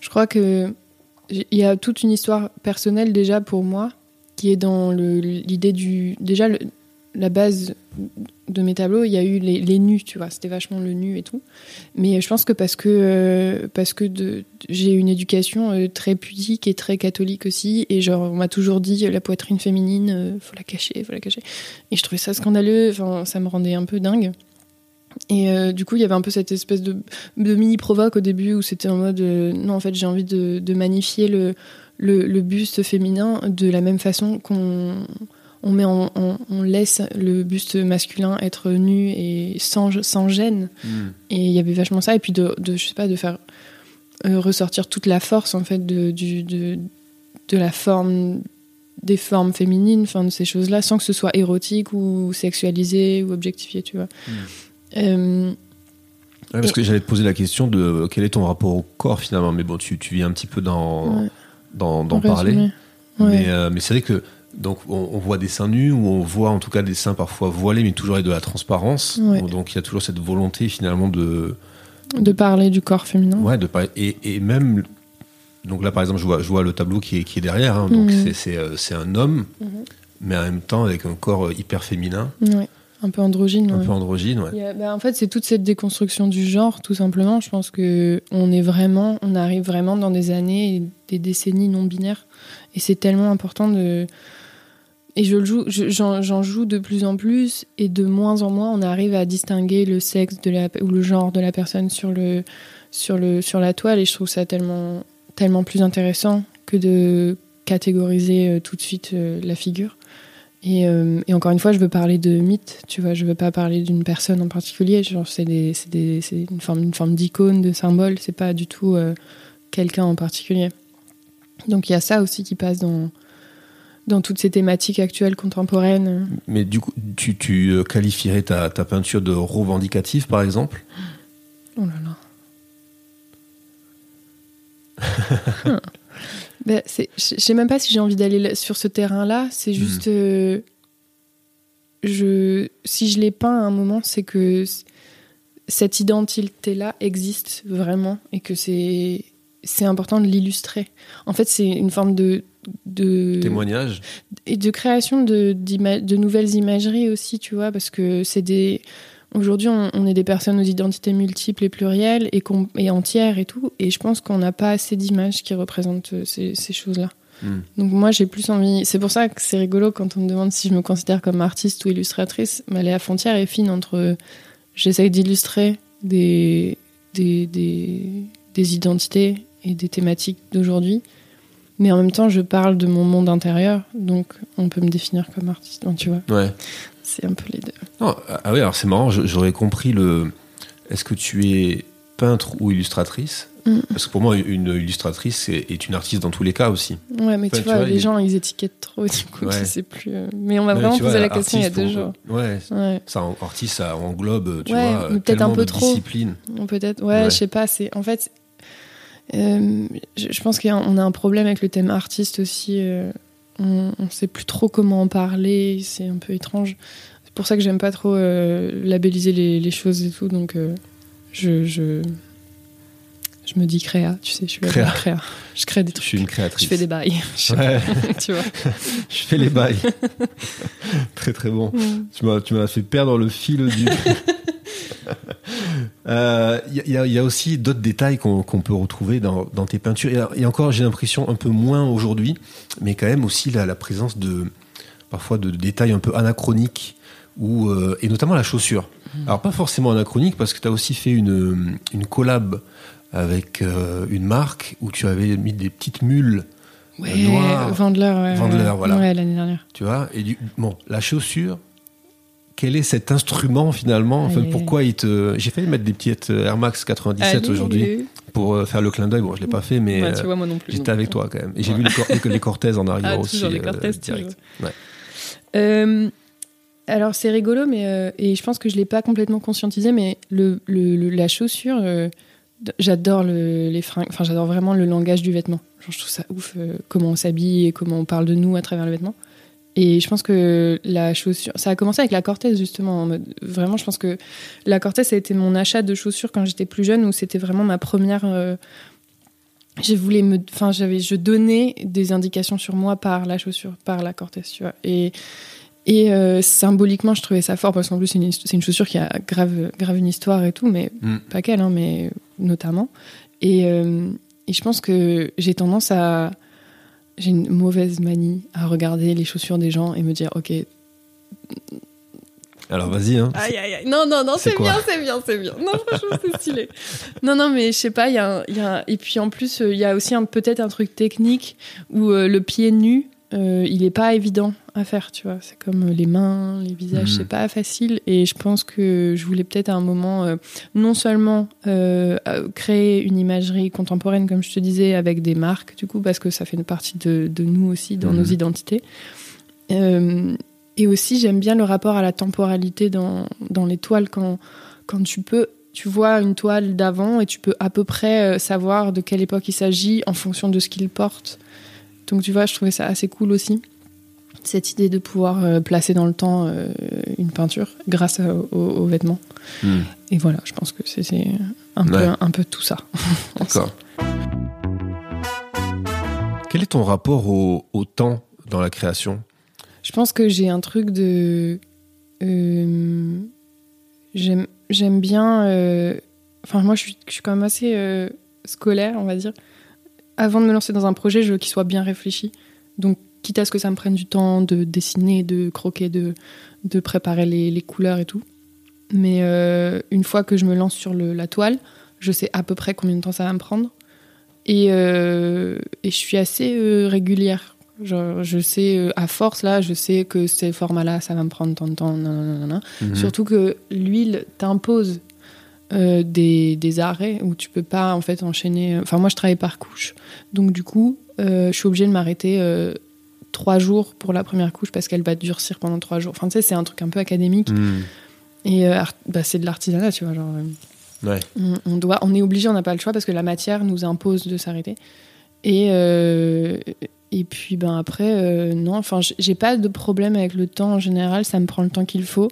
[SPEAKER 2] Je crois que il y a toute une histoire personnelle déjà pour moi qui est dans l'idée du déjà le- la base de mes tableaux. Il y a eu les, nus, tu vois, c'était vachement le nu et tout. Mais je pense que parce que euh, que j'ai une éducation euh, très pudique et très catholique aussi, et genre on m'a toujours dit euh, la poitrine féminine, euh, faut la cacher, faut la cacher. Et je trouvais ça scandaleux. Enfin, ça me rendait un peu dingue. Et du coup, il y avait un peu cette espèce de, mini provoque au début où c'était en mode non, en fait, j'ai envie de, magnifier le buste féminin de la même façon qu'on on met en- on laisse le buste masculin être nu et sans, sans gêne. Et il y avait vachement ça. Et puis de, de je sais pas, de faire euh, ressortir toute la force en fait de, du, de, de la forme des formes féminines, enfin de ces choses-là, sans que ce soit érotique ou sexualisé ou objectifié, tu vois. Euh,
[SPEAKER 1] Ouais, Parce que j'allais te poser la question de euh, quel est ton rapport au corps finalement, mais bon, tu, tu viens un petit peu d'en
[SPEAKER 2] Ouais.
[SPEAKER 1] parler.
[SPEAKER 2] Ouais.
[SPEAKER 1] Mais, euh, mais c'est vrai que donc on, on voit des seins nus ou on voit en tout cas des seins parfois voilés, mais toujours avec de la transparence.
[SPEAKER 2] Ouais.
[SPEAKER 1] Donc il y a toujours cette volonté finalement de
[SPEAKER 2] De parler du corps féminin.
[SPEAKER 1] Ouais, de pas- et, et même. Donc là, par exemple, je vois, je vois le tableau qui est, qui est derrière. hein. donc
[SPEAKER 2] Mhm.
[SPEAKER 1] c'est- c'est euh, c'est un homme,
[SPEAKER 2] Mhm.
[SPEAKER 1] mais en même temps avec un corps euh, hyper féminin,
[SPEAKER 2] Ouais. Un peu androgyne.
[SPEAKER 1] un
[SPEAKER 2] ouais.
[SPEAKER 1] peu androgyne. Ouais.
[SPEAKER 2] A- bah, en fait, c'est toute cette déconstruction du genre, tout simplement. Je pense que on est vraiment, on arrive vraiment dans des années, et des décennies non binaires, et c'est tellement important de et je joue, je- j'en joue de plus en plus et de moins en moins on arrive à distinguer le sexe ou le genre de la personne sur, le, sur, le, sur la toile et je trouve ça tellement, tellement plus intéressant que de catégoriser euh, tout de suite euh, la figure. Et, euh, et encore une fois, je veux parler de mythe, tu vois, je veux pas parler d'une personne en particulier, genre c'est une forme, une forme d'icône, de symbole, c'est pas du tout quelqu'un en particulier. Donc il y a ça aussi qui passe dans, dans toutes ces thématiques actuelles, contemporaines.
[SPEAKER 1] Mais du coup, tu, tu euh, qualifierais ta, ta peinture de revendicative, par exemple?
[SPEAKER 2] Oh là là. Ben, c'est- je sais même pas si j'ai envie d'aller sur ce terrain-là. C'est juste. euh, je, si je l'ai peint à un moment, c'est que cette identité-là existe vraiment et que c'est c'est important de l'illustrer. En fait, c'est une forme de. de
[SPEAKER 1] Témoignage
[SPEAKER 2] et de création de, de nouvelles imageries aussi, tu vois, parce que c'est des. Aujourd'hui, on, on est des personnes aux identités multiples et plurielles et, et entières et tout, et je pense qu'on n'a pas assez d'images qui représentent euh, ces, ces choses-là.
[SPEAKER 1] Hmm.
[SPEAKER 2] Donc moi, j'ai plus envie. C'est pour ça que c'est rigolo quand on me demande si je me considère comme artiste ou illustratrice. Mais la frontière est fine entre. euh, J'essaye d'illustrer des, des, des, des identités et des thématiques d'aujourd'hui. Mais en même temps, je parle de mon monde intérieur, donc on peut me définir comme artiste. Tu vois,
[SPEAKER 1] Ouais.
[SPEAKER 2] c'est un peu les deux.
[SPEAKER 1] Non, ah oui, alors c'est marrant, j'aurais compris le. Est-ce que tu es peintre ou illustratrice?
[SPEAKER 2] Mm.
[SPEAKER 1] Parce que pour moi, une illustratrice est, une artiste dans tous les cas aussi.
[SPEAKER 2] Ouais, mais
[SPEAKER 1] Enfin,
[SPEAKER 2] tu,
[SPEAKER 1] tu
[SPEAKER 2] vois, les
[SPEAKER 1] il-
[SPEAKER 2] gens, ils étiquettent trop, du coup,
[SPEAKER 1] Ouais.
[SPEAKER 2] je sais plus. euh, Mais on m'a vraiment posé la question il y a deux jours.
[SPEAKER 1] Ouais,
[SPEAKER 2] Ouais,
[SPEAKER 1] ça, en- artiste, ça englobe, tu
[SPEAKER 2] Ouais,
[SPEAKER 1] vois,
[SPEAKER 2] peut-être un peu trop.
[SPEAKER 1] disciplines.
[SPEAKER 2] peut-être. Ouais,
[SPEAKER 1] Ouais.
[SPEAKER 2] je sais pas. C'est en fait, euh, je, je pense qu'on a un problème avec le thème artiste aussi. euh, on, on sait plus trop comment en parler. C'est un peu étrange. C'est pour ça que j'aime pas trop euh, labelliser les, les choses et tout. Donc, je, je, je me dis créa. Tu sais, je suis
[SPEAKER 1] Créa.
[SPEAKER 2] créa. Je crée des
[SPEAKER 1] Je
[SPEAKER 2] trucs.
[SPEAKER 1] suis une créatrice.
[SPEAKER 2] Je fais des bails. Je-
[SPEAKER 1] Ouais,
[SPEAKER 2] tu vois.
[SPEAKER 1] je fais les bails. très très bon. Tu m'as, tu m'as fait perdre le fil du. Euh, Il y, a- y aussi d'autres détails qu'on, peut retrouver dans, dans tes peintures. Et, encore, j'ai l'impression un peu moins aujourd'hui, mais quand même aussi la, la présence de parfois de détails un peu anachroniques, ou, euh, et notamment la chaussure. Alors pas forcément anachronique, parce que tu as aussi fait une, une collab avec euh, une marque où tu avais mis des petites mules
[SPEAKER 2] Ouais. Vandler, ouais.
[SPEAKER 1] Vandler,
[SPEAKER 2] ouais.
[SPEAKER 1] voilà.
[SPEAKER 2] Ouais, l'année dernière.
[SPEAKER 1] Tu vois Et du, bon, la chaussure, quel est cet instrument finalement Enfin, pourquoi il te. J'ai failli mettre des petites euh, Air Max 97
[SPEAKER 2] Allez.
[SPEAKER 1] aujourd'hui pour euh, faire le clin d'œil. Bon, je l'ai pas fait, mais
[SPEAKER 2] Bah,
[SPEAKER 1] euh,
[SPEAKER 2] tu vois, moi non plus.
[SPEAKER 1] j'étais avec
[SPEAKER 2] euh,
[SPEAKER 1] toi quand même. Et j'ai
[SPEAKER 2] Ouais.
[SPEAKER 1] vu les, cor- les, Cortez en arrière
[SPEAKER 2] Ah,
[SPEAKER 1] aussi.
[SPEAKER 2] les
[SPEAKER 1] euh,
[SPEAKER 2] Cortez,
[SPEAKER 1] direct.
[SPEAKER 2] toujours.
[SPEAKER 1] Ouais.
[SPEAKER 2] Euh, alors c'est rigolo, mais euh, et je pense que je l'ai pas complètement conscientisé, mais le, le- le- la chaussure, euh, j'adore le, les fringues. Enfin, j'adore vraiment le langage du vêtement. Genre, je trouve ça ouf euh, comment on s'habille et comment on parle de nous à travers le vêtement. Et je pense que la chaussure, ça a commencé avec la Cortez justement. en mode- vraiment, je pense que la Cortez ça a été mon achat de chaussures quand j'étais plus jeune, où c'était vraiment ma première. euh, je voulais me, enfin, j'avais, je donnais des indications sur moi par la chaussure, par la Cortez, tu vois. Et et euh, symboliquement, je trouvais ça fort parce qu'en plus, c'est une, une chaussure qui a grave, grave une histoire et tout, mais
[SPEAKER 1] Mm.
[SPEAKER 2] pas qu'elle, hein, mais notamment. Et, euh, et je pense que j'ai tendance à. J'ai une mauvaise manie à regarder les chaussures des gens et me dire, ok.
[SPEAKER 1] Alors vas-y. Hein.
[SPEAKER 2] Aïe, aïe, aïe. Non, non, non,
[SPEAKER 1] C'est
[SPEAKER 2] bien, c'est bien, c'est bien. Non, franchement, c'est stylé. Non, non, mais je sais pas, il y a, y Et puis en plus, euh, il y a aussi peut-être un truc technique où euh, le pied nu, euh, il est pas évident à faire, tu vois. C'est comme euh, les mains, les visages,
[SPEAKER 1] Mhm.
[SPEAKER 2] c'est pas facile. Et je pense que je voulais peut-être à un moment euh, non seulement euh, créer une imagerie contemporaine, comme je te disais, avec des marques, du coup, parce que ça fait une partie de, de nous aussi, dans
[SPEAKER 1] Mhm.
[SPEAKER 2] nos identités. Euh, et aussi, j'aime bien le rapport à la temporalité dans, dans les toiles quand, quand tu peux. Tu vois une toile d'avant et tu peux à peu près savoir de quelle époque il s'agit en fonction de ce qu'il porte. Donc tu vois, je trouvais ça assez cool aussi. Cette idée de pouvoir euh, placer dans le temps euh, une peinture grâce à- aux, aux vêtements.
[SPEAKER 1] Hmm.
[SPEAKER 2] Et voilà, je pense que c'est un,
[SPEAKER 1] Ouais.
[SPEAKER 2] peu, un peu tout ça.
[SPEAKER 1] D'accord. Quel est ton rapport au, au temps dans la création?
[SPEAKER 2] Je pense que j'ai un truc de. euh, J'aime j'aime bien. euh, Enfin, moi, je suis, je suis quand même assez euh, scolaire, on va dire. Avant de me lancer dans un projet, je veux qu'il soit bien réfléchi. Donc, quitte à ce que ça me prenne du temps de dessiner, de croquer, de, de préparer les, les couleurs et tout. Mais euh, une fois que je me lance sur le, la toile, je sais à peu près combien de temps ça va me prendre. Et, euh, et je suis assez euh, régulière. Genre, je sais, à force, là, je sais que ces formats-là, ça va me prendre tant de temps. nanana.
[SPEAKER 1] Mhm.
[SPEAKER 2] Surtout que l'huile t'impose euh, des, des arrêts où tu peux pas, en fait, enchaîner. Enfin, moi, je travaille par couche. Donc, du coup, euh, je suis obligée de m'arrêter euh, trois jours pour la première couche parce qu'elle va durcir pendant trois jours. Enfin, tu sais, c'est un truc un peu académique.
[SPEAKER 1] Mhm.
[SPEAKER 2] Et euh, bah, c'est de l'artisanat, tu vois. Genre, euh,
[SPEAKER 1] Ouais.
[SPEAKER 2] on, on doit, on est obligé, on n'a pas le choix parce que la matière nous impose de s'arrêter. Et, euh, et puis ben après, euh, non, enfin, j'ai pas de problème avec le temps en général, ça me prend le temps qu'il faut.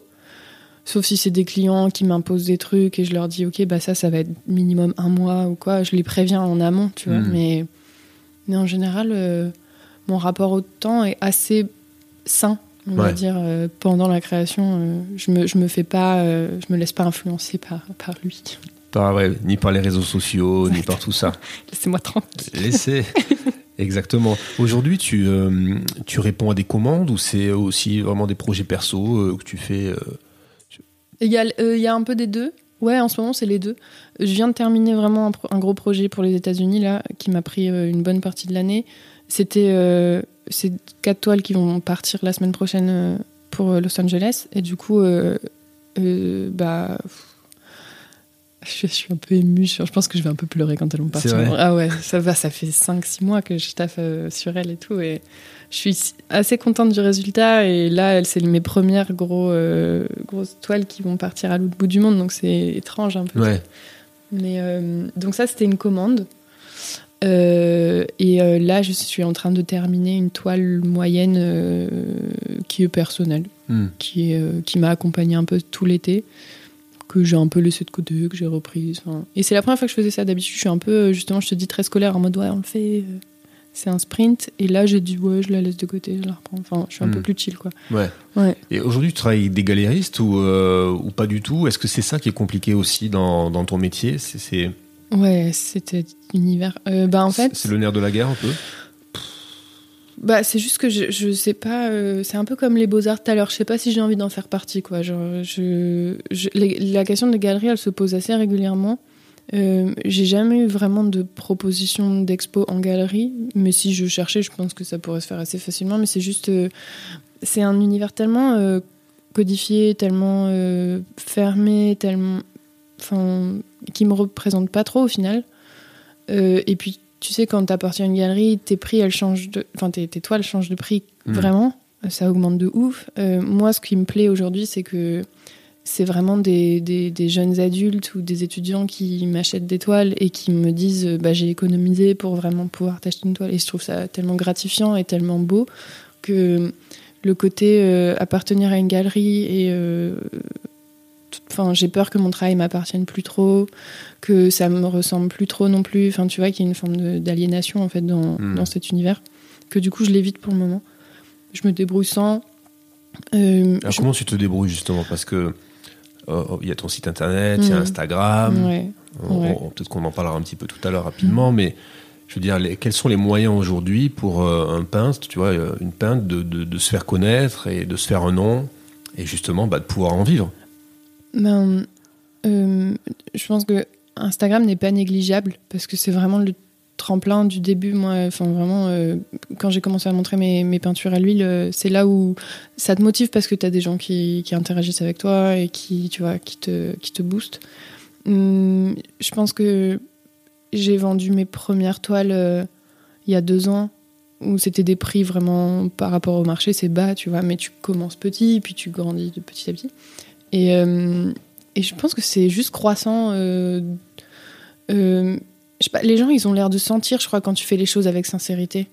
[SPEAKER 2] Sauf si c'est des clients qui m'imposent des trucs et je leur dis, ok, bah ça, ça va être minimum un mois ou quoi. Je les préviens en amont, tu vois.
[SPEAKER 1] Mhm.
[SPEAKER 2] Mais, mais en général, euh, mon rapport au temps est assez sain, on va dire, euh, pendant la création. euh, je me, je me fais pas, je me laisse pas influencer par, par lui.
[SPEAKER 1] Par, ouais, ni par les réseaux sociaux, ni par tout ça.
[SPEAKER 2] Laissez-moi tranquille.
[SPEAKER 1] Laissez. Exactement. Aujourd'hui, tu, euh, tu réponds à des commandes ou c'est aussi vraiment des projets perso euh, que tu fais euh,
[SPEAKER 2] Il y, a, euh, il y a un peu des deux. Ouais, en ce moment, c'est les deux. Je viens de terminer vraiment un, pro- un gros projet pour les États-Unis, là, qui m'a pris euh, une bonne partie de l'année. C'était euh, ces quatre toiles qui vont partir la semaine prochaine euh, pour Los Angeles. Et du coup, bah. Je, je suis un peu émue, je je pense que je vais un peu pleurer quand elles vont partir. Ah ouais, ça va, ça fait 5-6 mois que je taffe sur elles et tout. Et je suis assez contente du résultat. Et là, c'est mes premières gros, euh, grosses toiles qui vont partir à l'autre bout du monde. Donc c'est étrange un peu.
[SPEAKER 1] Ouais.
[SPEAKER 2] Mais euh, donc ça, c'était une commande. Euh, et là, je suis en train de terminer une toile moyenne qui est personnelle,
[SPEAKER 1] Hmm.
[SPEAKER 2] qui, qui m'a accompagnée un peu tout l'été, que j'ai un peu laissé de côté, que j'ai reprise. Et c'est la première fois que je faisais ça. D'habitude, je suis un peu, justement, je te dis très scolaire, en mode ouais, on le fait. C'est un sprint. Et là, j'ai dit ouais, je la laisse de côté, je la reprends. Enfin, je suis un
[SPEAKER 1] Hmm.
[SPEAKER 2] peu plus chill, quoi.
[SPEAKER 1] Ouais.
[SPEAKER 2] Ouais.
[SPEAKER 1] Et aujourd'hui, tu travailles avec des galéristes ou, euh, ou pas du tout? Est-ce que c'est ça qui est compliqué aussi dans, dans ton métier? C'est
[SPEAKER 2] Ouais, c'était univers. Euh, bah, en fait.
[SPEAKER 1] c'est le nerf de la guerre un peu?
[SPEAKER 2] Bah, c'est juste que je, je sais pas. euh, c'est un peu comme les beaux-arts tout à l'heure. Je sais pas si j'ai envie d'en faire partie, quoi. Genre, je, je- les- la question des galeries, elle se pose assez régulièrement. Euh, j'ai jamais eu vraiment de proposition d'expo en galerie, mais si je cherchais, je pense que ça pourrait se faire assez facilement. Mais c'est juste. euh, c'est un univers tellement euh, codifié, tellement fermé, tellement. Enfin. qui me représente pas trop au final. Et puis, tu sais, quand t'appartiens à une galerie, tes prix, elles changent de. Enfin, tes, tes toiles changent de prix
[SPEAKER 1] Mhm.
[SPEAKER 2] vraiment. Ça augmente de ouf. Moi, ce qui me plaît aujourd'hui, c'est que c'est vraiment des, des, des jeunes adultes ou des étudiants qui m'achètent des toiles et qui me disent euh, bah, j'ai économisé pour vraiment pouvoir t'acheter une toile. Et je trouve ça tellement gratifiant et tellement beau que le côté euh, appartenir à une galerie et. euh, Enfin, j'ai peur que mon travail m'appartienne plus trop, que ça me ressemble plus trop non plus. Enfin, tu vois qu'il y a une forme d'aliénation en fait dans,
[SPEAKER 1] Mm.
[SPEAKER 2] dans cet univers. Que du coup, je l'évite pour le moment. Je me débrouille sans. Euh,
[SPEAKER 1] Alors,
[SPEAKER 2] je-
[SPEAKER 1] comment tu te débrouilles justement? Parce que il y a ton site internet, il y a
[SPEAKER 2] Mhm.
[SPEAKER 1] Instagram.
[SPEAKER 2] Ouais. Ouais.
[SPEAKER 1] Peut-être qu'on en parlera un petit peu tout à l'heure rapidement, mais je veux dire, les- quels sont les moyens aujourd'hui pour euh, un peintre, tu vois, euh, une peintre, de, de- de se faire connaître et de se faire un nom et justement bah, de pouvoir en vivre?
[SPEAKER 2] Ben, euh, je pense que Instagram n'est pas négligeable parce que c'est vraiment le tremplin du début. Moi, enfin vraiment, euh, quand j'ai commencé à montrer mes, peintures à l'huile, euh, c'est là où ça te motive parce que tu as des gens qui, interagissent avec toi et qui, tu vois, qui te, qui te boostent. Hum, je pense que j'ai vendu mes premières toiles euh, il y a deux ans où c'était des prix vraiment par rapport au marché, c'est bas, tu vois, mais tu commences petit, puis tu grandis de petit à petit. Et, je pense que c'est juste croissant. Les gens, ils ont l'air de sentir, je crois, quand tu fais les choses avec sincérité.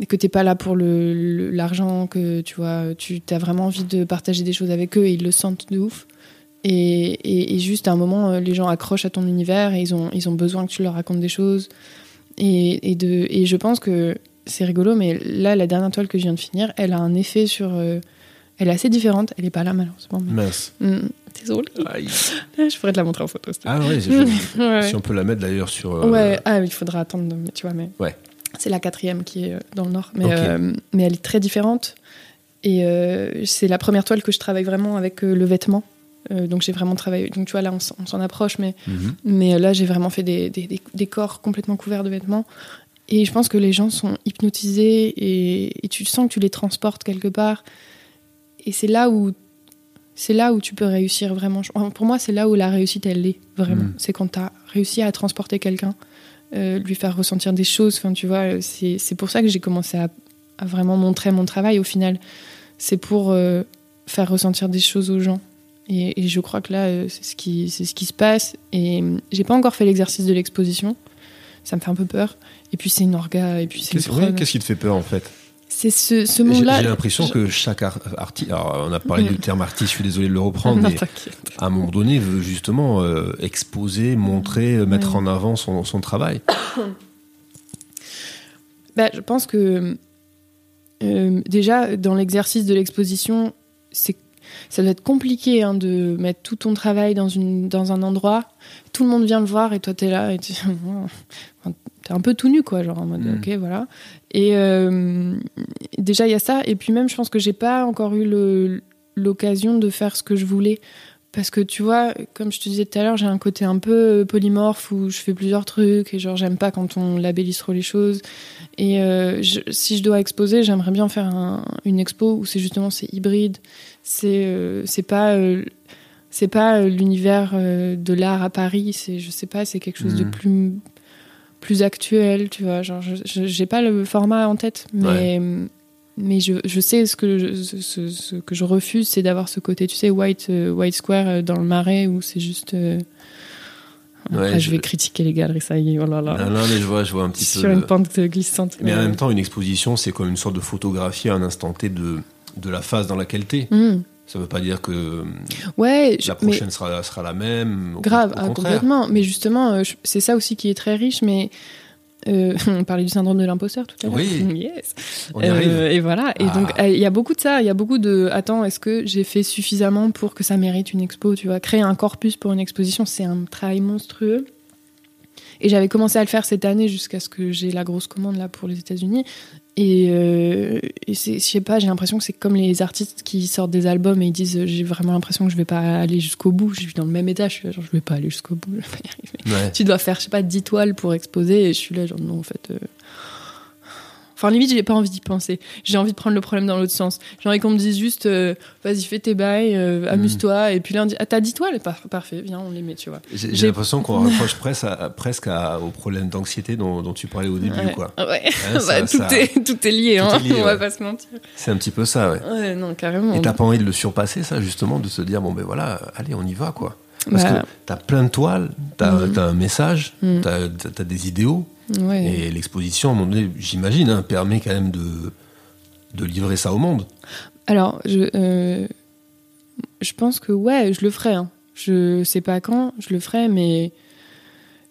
[SPEAKER 2] Et que t'es pas là pour l'argent, que tu vois, tu as vraiment envie de partager des choses avec eux et ils le sentent de ouf. Et, juste à un moment, euh, les gens accrochent à ton univers et ils ont, ils ont besoin que tu leur racontes des choses. Et je pense que c'est rigolo, mais là, la dernière toile que je viens de finir, elle a un effet sur. euh, elle est assez différente. Elle est pas là, malheureusement. mais-
[SPEAKER 1] Mince.
[SPEAKER 2] Mm, Désolée.
[SPEAKER 1] Aïe.
[SPEAKER 2] Je pourrais te la montrer en photo.
[SPEAKER 1] Ah ouais,
[SPEAKER 2] Ouais,
[SPEAKER 1] si on peut la mettre d'ailleurs sur. euh,
[SPEAKER 2] ouais. Ah, il faudra attendre, tu vois, mais.
[SPEAKER 1] Ouais.
[SPEAKER 2] C'est la quatrième qui est dans le nord, mais, mais elle est très différente. Et c'est la première toile que je travaille vraiment avec le vêtement. donc j'ai vraiment travaillé. Donc tu vois là on, s'en approche, mais
[SPEAKER 1] Mhm.
[SPEAKER 2] mais là j'ai vraiment fait des, des, des- des corps complètement couverts de vêtements. Et je pense que les gens sont hypnotisés et, et tu sens que tu les transportes quelque part. Et c'est là où c'est là où tu peux réussir vraiment. Pour moi, c'est là où la réussite elle est vraiment.
[SPEAKER 1] Mhm.
[SPEAKER 2] C'est quand tu as réussi à transporter quelqu'un, euh, lui faire ressentir des choses. Enfin, tu vois, c'est c'est pour ça que j'ai commencé à, à vraiment montrer mon travail au final. C'est pour euh, faire ressentir des choses aux gens. Et, et je crois que là, euh, c'est ce qui, c'est ce qui se passe. Et j'ai pas encore fait l'exercice de l'exposition. Ça me fait un peu peur. Et puis c'est une orga. Et puis c'est
[SPEAKER 1] qu'est-ce qui te fait peur en fait?
[SPEAKER 2] C'est ce, ce
[SPEAKER 1] J'ai
[SPEAKER 2] monde-là.
[SPEAKER 1] j'ai l'impression
[SPEAKER 2] je-
[SPEAKER 1] que chaque artiste. Alors, on a parlé
[SPEAKER 2] Mm.
[SPEAKER 1] du terme artiste, je suis désolé de le reprendre,
[SPEAKER 2] Non,
[SPEAKER 1] mais à un moment donné, veut justement euh, exposer, montrer, euh, mettre
[SPEAKER 2] Ouais.
[SPEAKER 1] en avant son, son travail.
[SPEAKER 2] Bah, je pense que euh, déjà dans l'exercice de l'exposition, c'est ça doit être compliqué hein, de mettre tout ton travail dans, une, dans un endroit. Tout le monde vient le voir et toi t'es là et tu t'es un peu tout nu quoi, genre en mode
[SPEAKER 1] Mm.
[SPEAKER 2] ok voilà. Et euh, déjà il y a ça et puis même je pense que j'ai pas encore eu l'occasion de faire ce que je voulais. Parce que tu vois, comme je te disais tout à l'heure, j'ai un côté un peu polymorphe où je fais plusieurs trucs et genre j'aime pas quand on labellise trop les choses. Et euh, je- si je dois exposer, j'aimerais bien faire un- une expo où c'est justement c'est hybride. C'est euh, c'est pas euh, c'est pas euh, l'univers euh, de l'art à Paris. C'est je sais pas, c'est quelque chose de
[SPEAKER 1] Mhm.
[SPEAKER 2] plus plus actuel. Tu vois, genre j'ai pas le format en tête, mais mais je, je sais ce que je, ce, que je refuse, c'est d'avoir ce côté, tu sais, white euh, white square euh, dans le marais où c'est juste. euh, Après,
[SPEAKER 1] Ouais,
[SPEAKER 2] je
[SPEAKER 1] je-
[SPEAKER 2] vais critiquer les galeries, ça y est, oh là là.
[SPEAKER 1] Non, non, mais je vois, je vois un petit
[SPEAKER 2] Sur
[SPEAKER 1] peu.
[SPEAKER 2] une
[SPEAKER 1] le-
[SPEAKER 2] pente glissante.
[SPEAKER 1] Mais en même temps, une exposition, c'est comme une sorte de photographie à un instant T de, de la phase dans laquelle t'es.
[SPEAKER 2] Hmm.
[SPEAKER 1] Ça veut pas dire que
[SPEAKER 2] Ouais,
[SPEAKER 1] la prochaine sera, sera la même. Au-
[SPEAKER 2] Grave,
[SPEAKER 1] au
[SPEAKER 2] ah, complètement. Mais justement, euh, c'est ça aussi qui est très riche. Mais euh, on parlait du syndrome de l'imposteur tout à l'heure.
[SPEAKER 1] Oui.
[SPEAKER 2] Yes.
[SPEAKER 1] On y
[SPEAKER 2] Euh, et voilà. Et
[SPEAKER 1] Ah.
[SPEAKER 2] donc, euh, il y a beaucoup de ça. Il y a beaucoup de. Attends, est-ce que j'ai fait suffisamment pour que ça mérite une expo Tu vois, créer un corpus pour une exposition, c'est un travail monstrueux. Et j'avais commencé à le faire cette année jusqu'à ce que j'ai la grosse commande là pour les États-Unis. Et, euh, et je sais pas, j'ai l'impression que c'est comme les artistes qui sortent des albums et ils disent euh, j'ai vraiment l'impression que je vais pas aller jusqu'au bout. Je suis dans le même état, je suis là, genre je vais pas aller jusqu'au bout, je vais pas y arriver.
[SPEAKER 1] Ouais.
[SPEAKER 2] Tu dois faire, je sais pas, 10 toiles pour exposer et je suis là, genre non, en fait. euh, Enfin, limite, j'ai pas envie d'y penser. J'ai envie de prendre le problème dans l'autre sens. J'ai envie qu'on me dise juste, euh, vas-y, fais tes bails, euh, amuse-toi. Et puis là, on dit, ah, t'as 10 toiles Par- Parfait, viens, on les met, tu vois.
[SPEAKER 1] J'ai l'impression qu'on rapproche presque, à, presque à- au problème d'anxiété dont, dont tu parlais au début.
[SPEAKER 2] Ouais.
[SPEAKER 1] quoi.
[SPEAKER 2] Ouais.
[SPEAKER 1] Hein,
[SPEAKER 2] Bah,
[SPEAKER 1] ça-
[SPEAKER 2] tout,
[SPEAKER 1] ça-
[SPEAKER 2] Est, tout est lié,
[SPEAKER 1] Tout
[SPEAKER 2] hein.
[SPEAKER 1] est lié,
[SPEAKER 2] on va
[SPEAKER 1] ouais.
[SPEAKER 2] pas se mentir.
[SPEAKER 1] C'est un petit peu ça, ouais.
[SPEAKER 2] Ouais, non, carrément.
[SPEAKER 1] Et t'as pas envie de le surpasser, ça, justement, de se dire, bon, ben voilà, allez, on y va, quoi. Parce
[SPEAKER 2] Bah,
[SPEAKER 1] que t'as plein de toiles, t'as
[SPEAKER 2] Mhm.
[SPEAKER 1] un message,
[SPEAKER 2] Mhm.
[SPEAKER 1] t'as t'as des idéaux,
[SPEAKER 2] ouais.
[SPEAKER 1] et l'exposition, à un moment donné, j'imagine, hein, permet quand même de, de livrer ça au monde.
[SPEAKER 2] Alors, je, euh, je pense que ouais, je le ferai. hein. Je sais pas quand, je le ferai, mais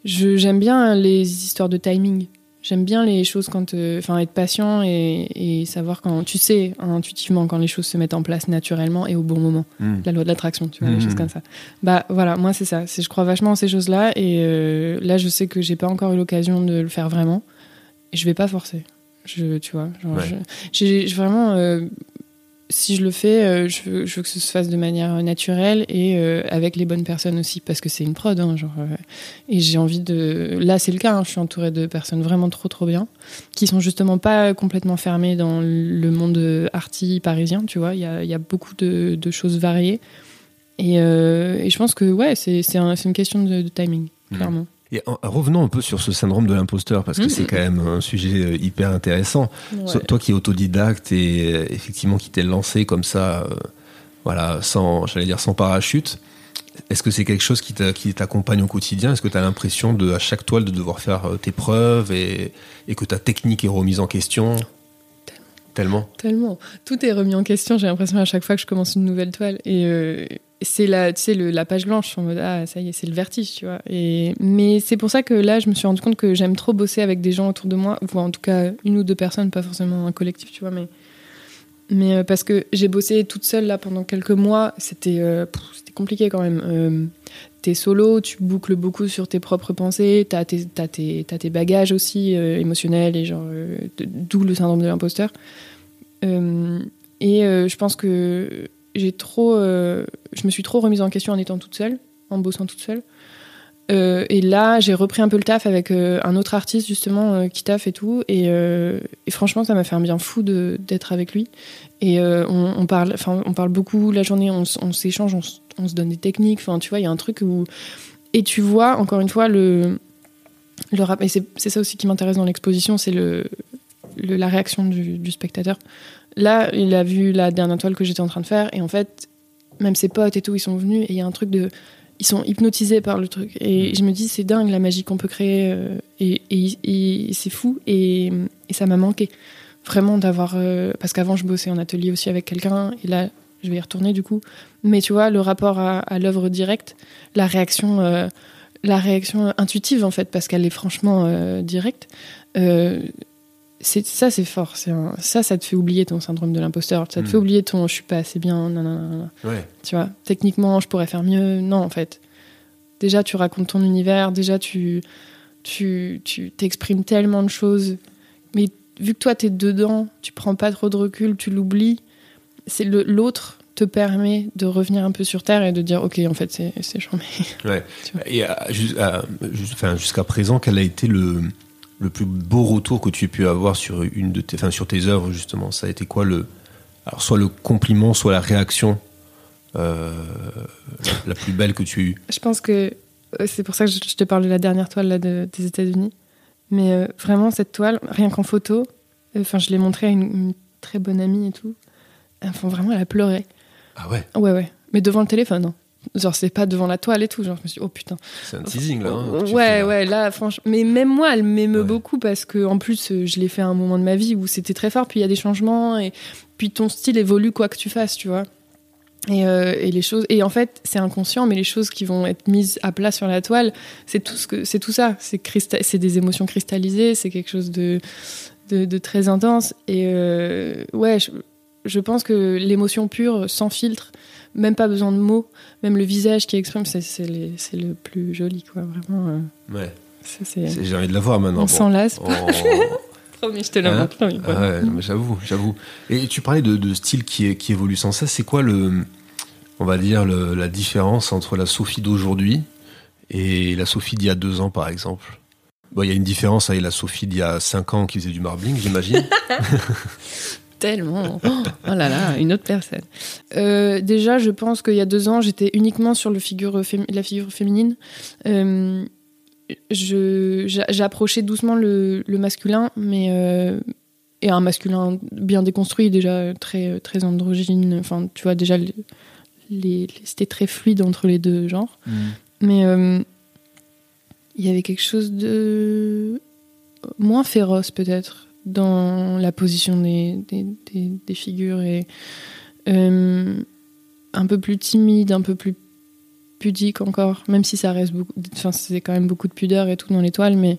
[SPEAKER 2] je- j'aime bien les histoires de timing. J'aime bien les choses quand, euh, enfin, être patient et, et savoir quand, tu sais, intuitivement quand les choses se mettent en place naturellement et au bon moment.
[SPEAKER 1] Mhm.
[SPEAKER 2] La loi de l'attraction, tu vois,
[SPEAKER 1] Mhm.
[SPEAKER 2] des choses comme ça. Bah voilà, moi c'est ça. C'est je crois vachement en ces choses-là et euh, là je sais que j'ai pas encore eu l'occasion de le faire vraiment. Et je vais pas forcer. Je, tu vois, genre,
[SPEAKER 1] Ouais.
[SPEAKER 2] j'ai vraiment euh, si je le fais, euh, je, veux, je veux que ce se fasse de manière naturelle et euh, avec les bonnes personnes aussi, parce que c'est une prod. hein, genre, euh, et j'ai envie de. Là, c'est le cas. hein, je suis entourée de personnes vraiment trop, trop bien, qui sont justement pas complètement fermées dans le monde arty parisien. Tu vois, il y a, y a beaucoup de, de choses variées. Et, euh, et je pense que ouais, c'est un- une question de, de timing,
[SPEAKER 1] Mhm.
[SPEAKER 2] clairement.
[SPEAKER 1] Et en- revenons un peu sur ce syndrome de l'imposteur, parce que
[SPEAKER 2] Mhm.
[SPEAKER 1] c'est quand même un sujet euh, hyper intéressant.
[SPEAKER 2] Ouais.
[SPEAKER 1] Toi qui es autodidacte et euh, effectivement qui t'es lancé comme ça, euh, voilà, sans, j'allais dire sans parachute, est-ce que c'est quelque chose qui t'a- qui t'accompagne au quotidien? Est-ce que tu as l'impression de, à chaque toile de devoir faire tes preuves et, et que ta technique est remise en question? Tellement.
[SPEAKER 2] Tellement. Tout est remis en question, j'ai l'impression à chaque fois que je commence une nouvelle toile. Et euh, c'est la, tu sais, la page blanche, en mode, ah, ça y est, c'est le vertige, tu vois. Et, mais c'est pour ça que là, je me suis rendu compte que j'aime trop bosser avec des gens autour de moi, ou en tout cas une ou deux personnes, pas forcément un collectif, tu vois, mais. Mais euh, parce que j'ai bossé toute seule là pendant quelques mois, c'était euh, compliqué quand même. T'es solo, tu boucles beaucoup sur tes propres pensées, t'as tes, t'as tes, tes bagages aussi euh, émotionnels et genre euh, d'où le syndrome de l'imposteur. Euh, et je pense que j'ai trop, je me suis trop remise en question en étant toute seule, en bossant toute seule. Et là, j'ai repris un peu le taf avec un autre artiste justement qui taffe et tout. Et, franchement, ça m'a fait un bien fou d'être avec lui. Et on, parle, on parle beaucoup la journée, on, s'échange, on, on se donne des techniques. Enfin, tu vois, il y a un truc où et tu vois encore une fois le le rap. Et c'est ça aussi qui m'intéresse dans l'exposition, c'est le, le- la réaction du, du spectateur. Là, il a vu la dernière toile que j'étais en train de faire, et en fait, même ses potes et tout, ils sont venus, et il y a un truc de ils sont hypnotisés par le truc. Et je me dis, c'est dingue la magie qu'on peut créer. euh, et et- et c'est fou. Et, et ça m'a manqué. Vraiment d'avoir. euh, parce qu'avant, je bossais en atelier aussi avec quelqu'un. Et là, je vais y retourner du coup. Mais tu vois, le rapport à, à l'œuvre directe, la réaction. euh, la réaction intuitive en fait parce qu'elle est franchement euh, directe euh, c'est ça c'est fort c'est un- ça ça te fait oublier ton syndrome de l'imposteur ça te
[SPEAKER 1] Mm.
[SPEAKER 2] fait oublier ton je suis pas assez bien nanana.
[SPEAKER 1] Ouais.
[SPEAKER 2] Tu vois, techniquement, je pourrais faire mieux. Non, en fait. Déjà, tu racontes ton univers. Déjà, tu tu tu t'exprimes tellement de choses. Mais vu que toi, t'es dedans, tu prends pas trop de recul, tu l'oublies. C'est l'autre te permet de revenir un peu sur terre et de dire, ok, en fait, c'est charmé.
[SPEAKER 1] Ouais. Et jus- enfin, jusqu'à présent, quel a été le, le plus beau retour que tu aies pu avoir sur une de tes, enfin, sur tes œuvres justement? Ça a été quoi le, alors soit le compliment, soit la réaction euh, la plus belle que tu as eue?
[SPEAKER 2] Je pense que euh, c'est pour ça que je te parle de la dernière toile là, de- des États-Unis. Mais euh, vraiment, cette toile, rien qu'en photo, euh, enfin, je l'ai montrée à une, une très bonne amie et tout. Enfin, vraiment, elle a pleuré.
[SPEAKER 1] Ah ouais,
[SPEAKER 2] Ouais, ouais. Mais devant le téléphone, hein. Genre, c'est pas devant la toile et tout. Genre, je me suis dit, oh putain.
[SPEAKER 1] c'est un teasing là. hein,
[SPEAKER 2] ouais,
[SPEAKER 1] fais, là.
[SPEAKER 2] ouais, là, franchement. Mais même moi, elle m'émeut
[SPEAKER 1] Ouais.
[SPEAKER 2] beaucoup parce que, en plus, euh, je l'ai fait à un moment de ma vie où c'était très fort. Puis il y a des changements et puis ton style évolue quoi que tu fasses, tu vois. Et, euh, et les choses. Et en fait, c'est inconscient, mais les choses qui vont être mises à plat sur la toile, c'est tout ce que, c'est tout ça. C'est cristal, c'est des émotions cristallisées. C'est quelque chose de, de, de très intense. Et euh, ouais, je, je pense que l'émotion pure, sans filtre, même pas besoin de mots, même le visage qui exprime, c'est, le plus joli, quoi. Vraiment. euh,
[SPEAKER 1] Ouais. J'ai envie de la voir maintenant.
[SPEAKER 2] On
[SPEAKER 1] Bon.
[SPEAKER 2] s'en lasse.
[SPEAKER 1] Oh.
[SPEAKER 2] Promis, je te la
[SPEAKER 1] Hein Ah ouais, j'avoue, j'avoue. Et tu parlais de, de style qui, évolue sans cesse. C'est quoi le, on va dire le- la différence entre la Sophie d'aujourd'hui et la Sophie d'il y a deux ans, par exemple? Bon, il y a une différence avec la Sophie d'il y a cinq ans qui faisait du marbling, j'imagine.
[SPEAKER 2] Tellement. Oh, oh là là, une autre personne. Euh, déjà, je pense qu'il y a deux ans, j'étais uniquement sur le figure la figure féminine. Euh, j'approchais doucement le, le masculin, mais euh, et un masculin bien déconstruit, déjà très très androgyne. Enfin, tu vois déjà les, les- c'était très fluide entre les deux genres. Mais euh, il y avait quelque chose de moins féroce peut-être dans la position des, des, des- des figures et euh, un peu plus timide, un peu plus pudique encore, même si ça reste beaucoup, enfin c'est quand même beaucoup de pudeur et tout dans l'étoile, mais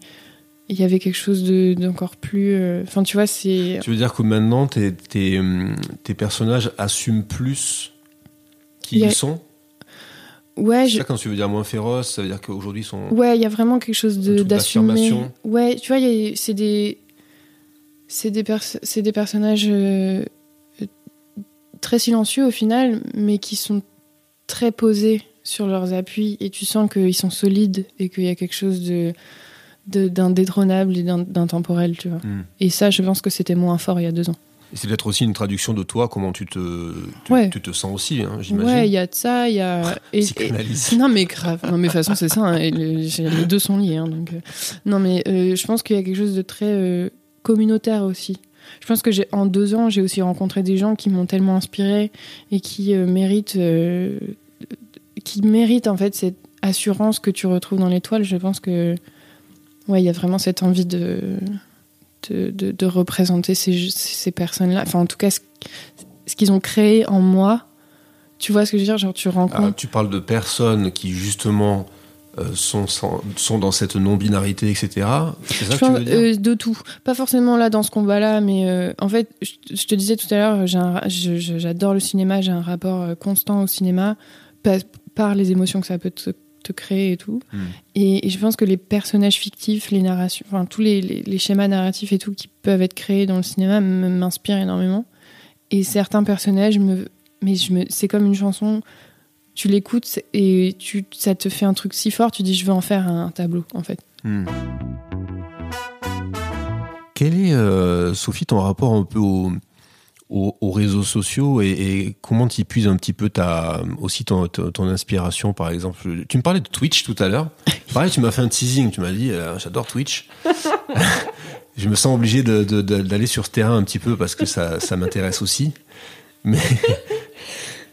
[SPEAKER 2] il y avait quelque chose de- d'encore plus, euh, enfin tu vois c'est
[SPEAKER 1] Tu veux dire que maintenant, tes, tes, tes personnages assument plus qui
[SPEAKER 2] a-
[SPEAKER 1] ils sont?
[SPEAKER 2] Ouais je,
[SPEAKER 1] ça quand tu veux dire moins féroce, ça veut dire qu'aujourd'hui ils sont.
[SPEAKER 2] Ouais, il y a vraiment quelque chose de-
[SPEAKER 1] d'affirmation.
[SPEAKER 2] Ouais, tu vois, c'est des, c'est des, pers- des personnages euh, très silencieux au final, mais qui sont très posés sur leurs appuis et tu sens qu'ils sont solides et qu'il y a quelque chose de d'indétrônable et d'in- d'intemporel, tu vois.
[SPEAKER 1] Hmm.
[SPEAKER 2] Et ça, je pense que c'était moins fort il y a deux ans.
[SPEAKER 1] Et c'est peut-être aussi une traduction de toi, comment tu te, tu,
[SPEAKER 2] Ouais.
[SPEAKER 1] tu te sens aussi, hein, j'imagine.
[SPEAKER 2] Ouais, il y a de ça, il y a. et- et-. Non mais grave. Non mais de toute façon c'est ça. hein, et le- j'ai- les deux sont liés. hein, donc euh, non mais euh, je pense qu'il y a quelque chose de très euh, communautaire aussi. Je pense que j'ai en deux ans j'ai aussi rencontré des gens qui m'ont tellement inspiré et qui euh, méritent euh, qui méritent en fait cette assurance que tu retrouves dans l'étoile. Je pense que ouais il y a vraiment cette envie de de, de- de représenter ces, ces personnes-là. Enfin en tout cas ce, ce qu'ils ont créé en moi. Tu vois ce que je veux dire? Genre tu rencontres.
[SPEAKER 1] Ah, tu parles de personnes qui justement sont, sans- sont dans cette non-binarité, etc. C'est ça
[SPEAKER 2] Je
[SPEAKER 1] que tu veux dire
[SPEAKER 2] euh, de tout. Pas forcément là dans ce combat-là, mais euh, en fait, je, je te disais tout à l'heure, j'adore le cinéma, j'ai un rapport euh, constant au cinéma, par, par les émotions que ça peut te, te créer et tout.
[SPEAKER 1] Hmm.
[SPEAKER 2] Et, et je pense que les personnages fictifs, les narrations, enfin tous les, les- les schémas narratifs et tout qui peuvent être créés dans le cinéma m'inspirent énormément. Et certains personnages me, mais je me, c'est comme une chanson. Tu l'écoutes et tu, ça te fait un truc si fort, tu dis je veux en faire un tableau en fait.
[SPEAKER 1] Hmm. Quel est, euh, Sophie, ton rapport un peu au- au- aux réseaux sociaux et, et comment tu y puises un petit peu ta, aussi ton, ton, ton inspiration, par exemple? Tu me parlais de Twitch tout à l'heure. Pareil, tu m'as fait un teasing, tu m'as dit euh, j'adore Twitch. Je me sens obligé de- de- de- d'aller sur ce terrain un petit peu parce que ça, ça m'intéresse aussi. Mais,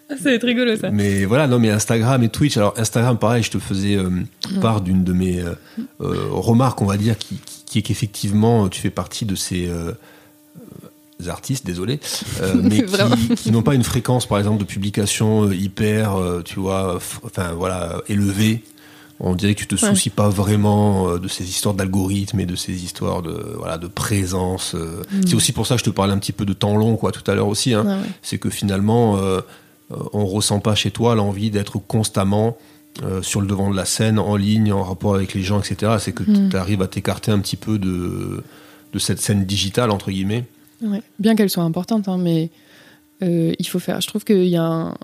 [SPEAKER 2] Ça va être rigolo ça.
[SPEAKER 1] mais voilà, non, mais Instagram et Twitch. Alors Instagram, pareil, je te faisais euh, part d'une de mes euh, euh, remarques, on va dire, qui, qui- qui est qu'effectivement, tu fais partie de ces euh, artistes, désolé, mais qui, qui n'ont pas une fréquence, par exemple, de publication hyper, tu vois, enfin voilà, élevée. On dirait que tu te
[SPEAKER 2] Ouais.
[SPEAKER 1] soucies pas vraiment de ces histoires d'algorithmes et de ces histoires de voilà de présence. euh. C'est aussi pour ça que je te parlais un petit peu de temps long, quoi, tout à l'heure aussi. Hein
[SPEAKER 2] Ouais, ouais.
[SPEAKER 1] c'est que finalement, euh, on ressent pas chez toi l'envie d'être constamment euh, sur le devant de la scène, en ligne, en rapport avec les gens, etc. C'est que
[SPEAKER 2] Mm.
[SPEAKER 1] tu arrives à t'écarter un petit peu de, de cette scène digitale, entre guillemets.
[SPEAKER 2] Ouais. Bien qu'elle soit importante, hein, mais euh, il faut faire. Je trouve qu'il y a un.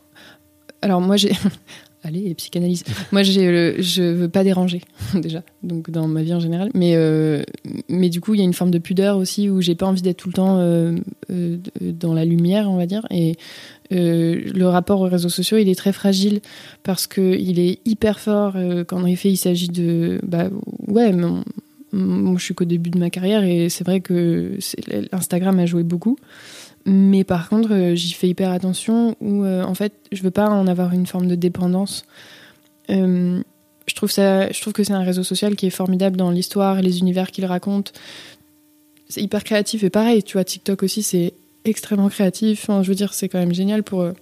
[SPEAKER 2] Alors moi j'ai. Allez, psychanalyse. Moi j'ai je veux pas déranger déjà, donc dans ma vie en général. Mais euh, mais du coup il y a une forme de pudeur aussi où j'ai pas envie d'être tout le temps euh, euh, dans la lumière, on va dire. Et euh, le rapport aux réseaux sociaux il est très fragile parce que il est hyper fort euh, quand en effet il s'agit de bah ouais mon- moi, je suis qu'au début de ma carrière et c'est vrai que Instagram a joué beaucoup. Mais par contre, euh, j'y fais hyper attention où, en fait, je veux pas en avoir une forme de dépendance. Je, trouve ça, je trouve que c'est un réseau social qui est formidable dans l'histoire les univers qu'il raconte. C'est hyper créatif et pareil, tu vois, TikTok aussi, c'est extrêmement créatif. Enfin, je veux dire, c'est quand même génial pour, euh,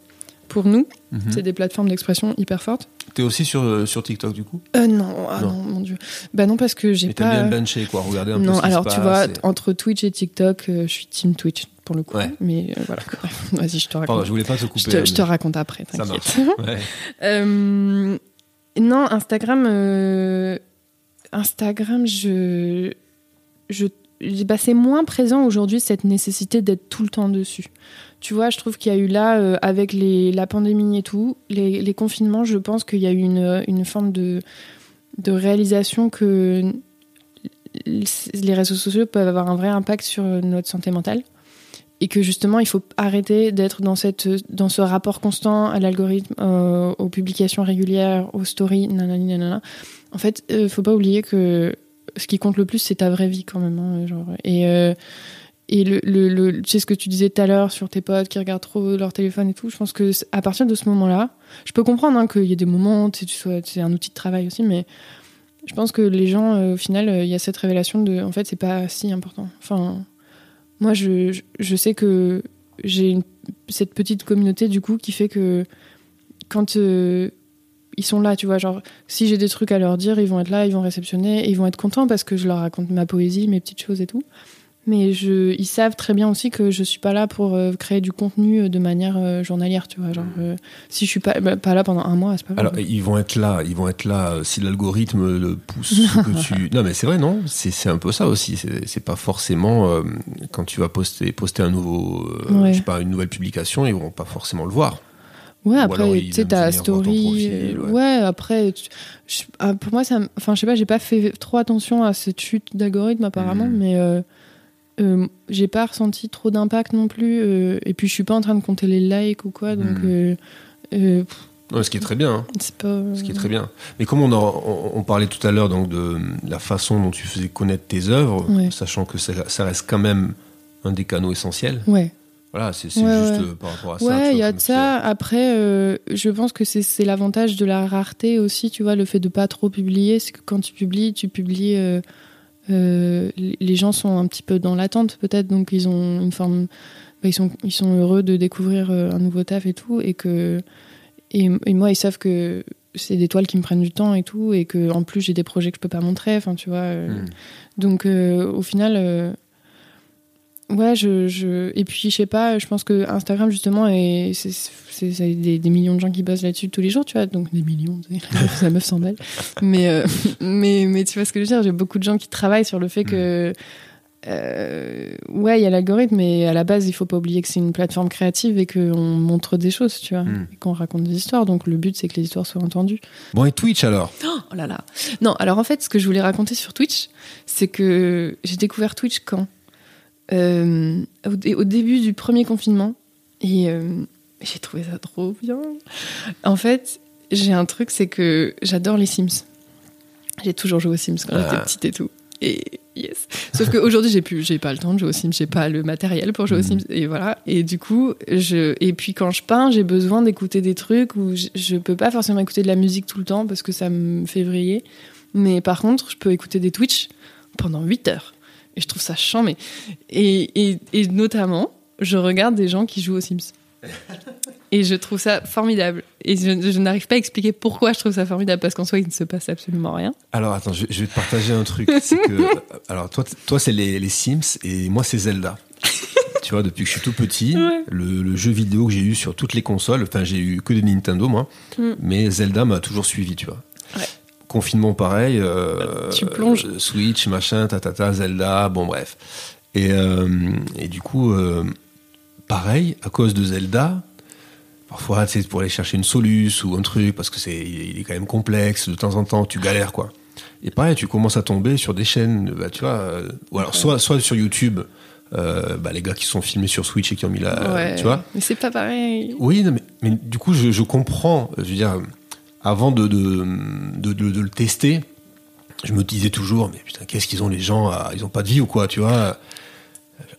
[SPEAKER 2] pour nous. C'est des plateformes d'expression hyper fortes.
[SPEAKER 1] T'es aussi sur, euh, sur TikTok, du coup?
[SPEAKER 2] Euh, non, ah
[SPEAKER 1] Non.
[SPEAKER 2] non, mon Dieu. Bah non, parce que j'ai
[SPEAKER 1] Et t'aimes
[SPEAKER 2] pas.
[SPEAKER 1] bien bencher, quoi, regarder un peu
[SPEAKER 2] Non,
[SPEAKER 1] ce qui
[SPEAKER 2] alors tu vois,
[SPEAKER 1] et-
[SPEAKER 2] entre Twitch et TikTok, euh, je suis team Twitch pour le coup.
[SPEAKER 1] Ouais.
[SPEAKER 2] Mais euh, voilà, vas-y, je te raconte.
[SPEAKER 1] Pardon, je voulais pas te couper.
[SPEAKER 2] je, te, je te
[SPEAKER 1] mais-
[SPEAKER 2] raconte après,
[SPEAKER 1] Ça marche. Ouais.
[SPEAKER 2] Non, Instagram, Instagram, je, je, bah, c'est moins présent aujourd'hui cette nécessité d'être tout le temps dessus. Tu vois, je trouve qu'il y a eu là, euh, avec la pandémie et tout, les, confinements, je pense qu'il y a eu une, une forme de, réalisation que les réseaux sociaux peuvent avoir un vrai impact sur notre santé mentale et que justement il faut arrêter d'être dans ce rapport constant à l'algorithme euh, aux publications régulières aux stories nanani nanana en fait euh, faut pas oublier que ce qui compte le plus c'est ta vraie vie quand même hein, genre. Et euh, et le, le, le- tu ce que tu disais tout à l'heure sur tes potes qui regardent trop leur téléphone et tout je pense que à partir de ce moment là je peux comprendre hein, qu'il y ait des moments tu c'est un outil de travail aussi mais je pense que les gens euh, au final euh, il y a cette révélation de en fait c'est pas si important. Enfin moi, je, je- sais que j'ai cette petite communauté du coup qui fait que quand euh, ils sont là, tu vois, genre si j'ai des trucs à leur dire, ils vont être là, ils vont réceptionner, et ils vont être contents parce que je leur raconte ma poésie, mes petites choses et tout. Mais je, ils savent très bien aussi que je suis pas là pour euh, créer du contenu de manière euh, journalière, tu vois. Genre, euh, si je suis pas, bah, pas là pendant un mois, c'est pas grave.
[SPEAKER 1] Alors, ils vont être là, ils vont être là euh, si l'algorithme le pousse. que tu... Non, mais c'est vrai, non? C'est un peu ça aussi. C'est c'est pas forcément euh, quand tu vas poster, poster un nouveau, euh,
[SPEAKER 2] Ouais.
[SPEAKER 1] je sais pas, une nouvelle publication, ils vont pas forcément le voir.
[SPEAKER 2] Ouais,
[SPEAKER 1] Ou
[SPEAKER 2] après, tu sais, ta story.
[SPEAKER 1] profil, ouais.
[SPEAKER 2] ouais. après, je- pour moi, ça. Enfin, je sais pas, j'ai pas fait trop attention à cette chute d'algorithme apparemment,
[SPEAKER 1] Mhm.
[SPEAKER 2] mais euh, euh, j'ai pas ressenti trop d'impact non plus. euh, et puis, je suis pas en train de compter les likes ou quoi, donc euh, pff,
[SPEAKER 1] Ouais, ce qui est très bien. hein.
[SPEAKER 2] c'est pas.
[SPEAKER 1] Ce qui est très bien. Mais comme on, en- on, on parlait tout à l'heure donc de la façon dont tu faisais connaître tes œuvres,
[SPEAKER 2] Ouais.
[SPEAKER 1] sachant que ça, ça reste quand même un des canaux essentiels.
[SPEAKER 2] Ouais.
[SPEAKER 1] Voilà, c'est
[SPEAKER 2] Ouais,
[SPEAKER 1] juste
[SPEAKER 2] ouais.
[SPEAKER 1] euh, par rapport à ça.
[SPEAKER 2] Ouais, il y a de ça. Après, euh, je pense que c'est l'avantage de la rareté aussi, tu vois, le fait de pas trop publier. C'est que quand tu publies, tu publies. euh, euh, les gens sont un petit peu dans l'attente, peut-être, donc ils ont une forme. bah, ils, sont, ils sont heureux de découvrir euh, un nouveau taf et tout. Et, que, et, et moi, ils savent que c'est des toiles qui me prennent du temps et tout. Et que en plus, j'ai des projets que je peux pas montrer. Enfin, tu vois. euh,
[SPEAKER 1] Hmm.
[SPEAKER 2] donc, euh, au final, euh, ouais, je, je, et puis je sais pas, je pense que Instagram justement est, c'est, des, des millions de gens qui bossent là-dessus tous les jours, tu vois, donc des millions, la meuf s'emballe. Mais, euh, mais, mais tu vois ce que je veux dire, j'ai beaucoup de gens qui travaillent sur le fait que, euh, ouais, il y a l'algorithme, mais à la base, il faut pas oublier que c'est une plateforme créative et qu'on montre des choses, tu vois,
[SPEAKER 1] Mm.
[SPEAKER 2] et qu'on raconte des histoires. Donc le but, c'est que les histoires soient entendues.
[SPEAKER 1] Bon, et Twitch alors?
[SPEAKER 2] Oh là là. Non, alors en fait, ce que je voulais raconter sur Twitch, c'est que j'ai découvert Twitch quand? Euh, au, au début du premier confinement. Et euh, j'ai trouvé ça trop bien. En fait, j'ai un truc, c'est que j'adore les Sims. J'ai toujours joué aux Sims quand j'étais
[SPEAKER 1] Ah.
[SPEAKER 2] petite et tout. Et yes. Sauf qu'aujourd'hui, j'ai plus, j'ai pas le temps de jouer aux Sims, j'ai pas le matériel pour jouer aux
[SPEAKER 1] Mhm.
[SPEAKER 2] Sims. Et voilà. Et du coup, je, et puis quand je peins, j'ai besoin d'écouter des trucs où je, je peux pas forcément écouter de la musique tout le temps parce que ça me fait vriller. Mais par contre, je peux écouter des Twitch pendant 8 heures. Et je trouve ça chambé. Et, et, et notamment, je regarde des gens qui jouent aux Sims. Et je trouve ça formidable. Et je, je n'arrive pas à expliquer pourquoi je trouve ça formidable, parce qu'en soi, il ne se passe absolument rien.
[SPEAKER 1] Alors attends, je, je vais te partager un truc. C'est que, alors toi, toi c'est les, les Sims et moi c'est Zelda. tu vois, depuis que je suis tout petit,
[SPEAKER 2] Ouais.
[SPEAKER 1] le, le jeu vidéo que j'ai eu sur toutes les consoles, enfin j'ai eu que des Nintendo moi,
[SPEAKER 2] Mm.
[SPEAKER 1] mais Zelda m'a toujours suivi, tu vois.
[SPEAKER 2] Ouais.
[SPEAKER 1] Confinement pareil, euh,
[SPEAKER 2] Tu plonges.
[SPEAKER 1] euh, Switch, machin, tatata, Zelda, bon bref. Et, euh, et du coup, euh, pareil, à cause de Zelda, parfois sais, pour aller chercher une soluce ou un truc, parce que c'est il est quand même complexe, de temps en temps tu galères quoi. Et pareil, tu commences à tomber sur des chaînes, bah, tu vois, ou alors soit, soit sur YouTube, euh, bah, les gars qui sont filmés sur Switch et qui ont mis la,
[SPEAKER 2] Ouais.
[SPEAKER 1] Tu vois.
[SPEAKER 2] Mais c'est pas pareil.
[SPEAKER 1] Oui, non, mais, mais du coup, je, je comprends. Je veux dire, avant de, de, de, le tester, je me disais toujours, mais putain, qu'est-ce qu'ils ont les gens à- Ils ont pas de vie ou quoi, tu vois?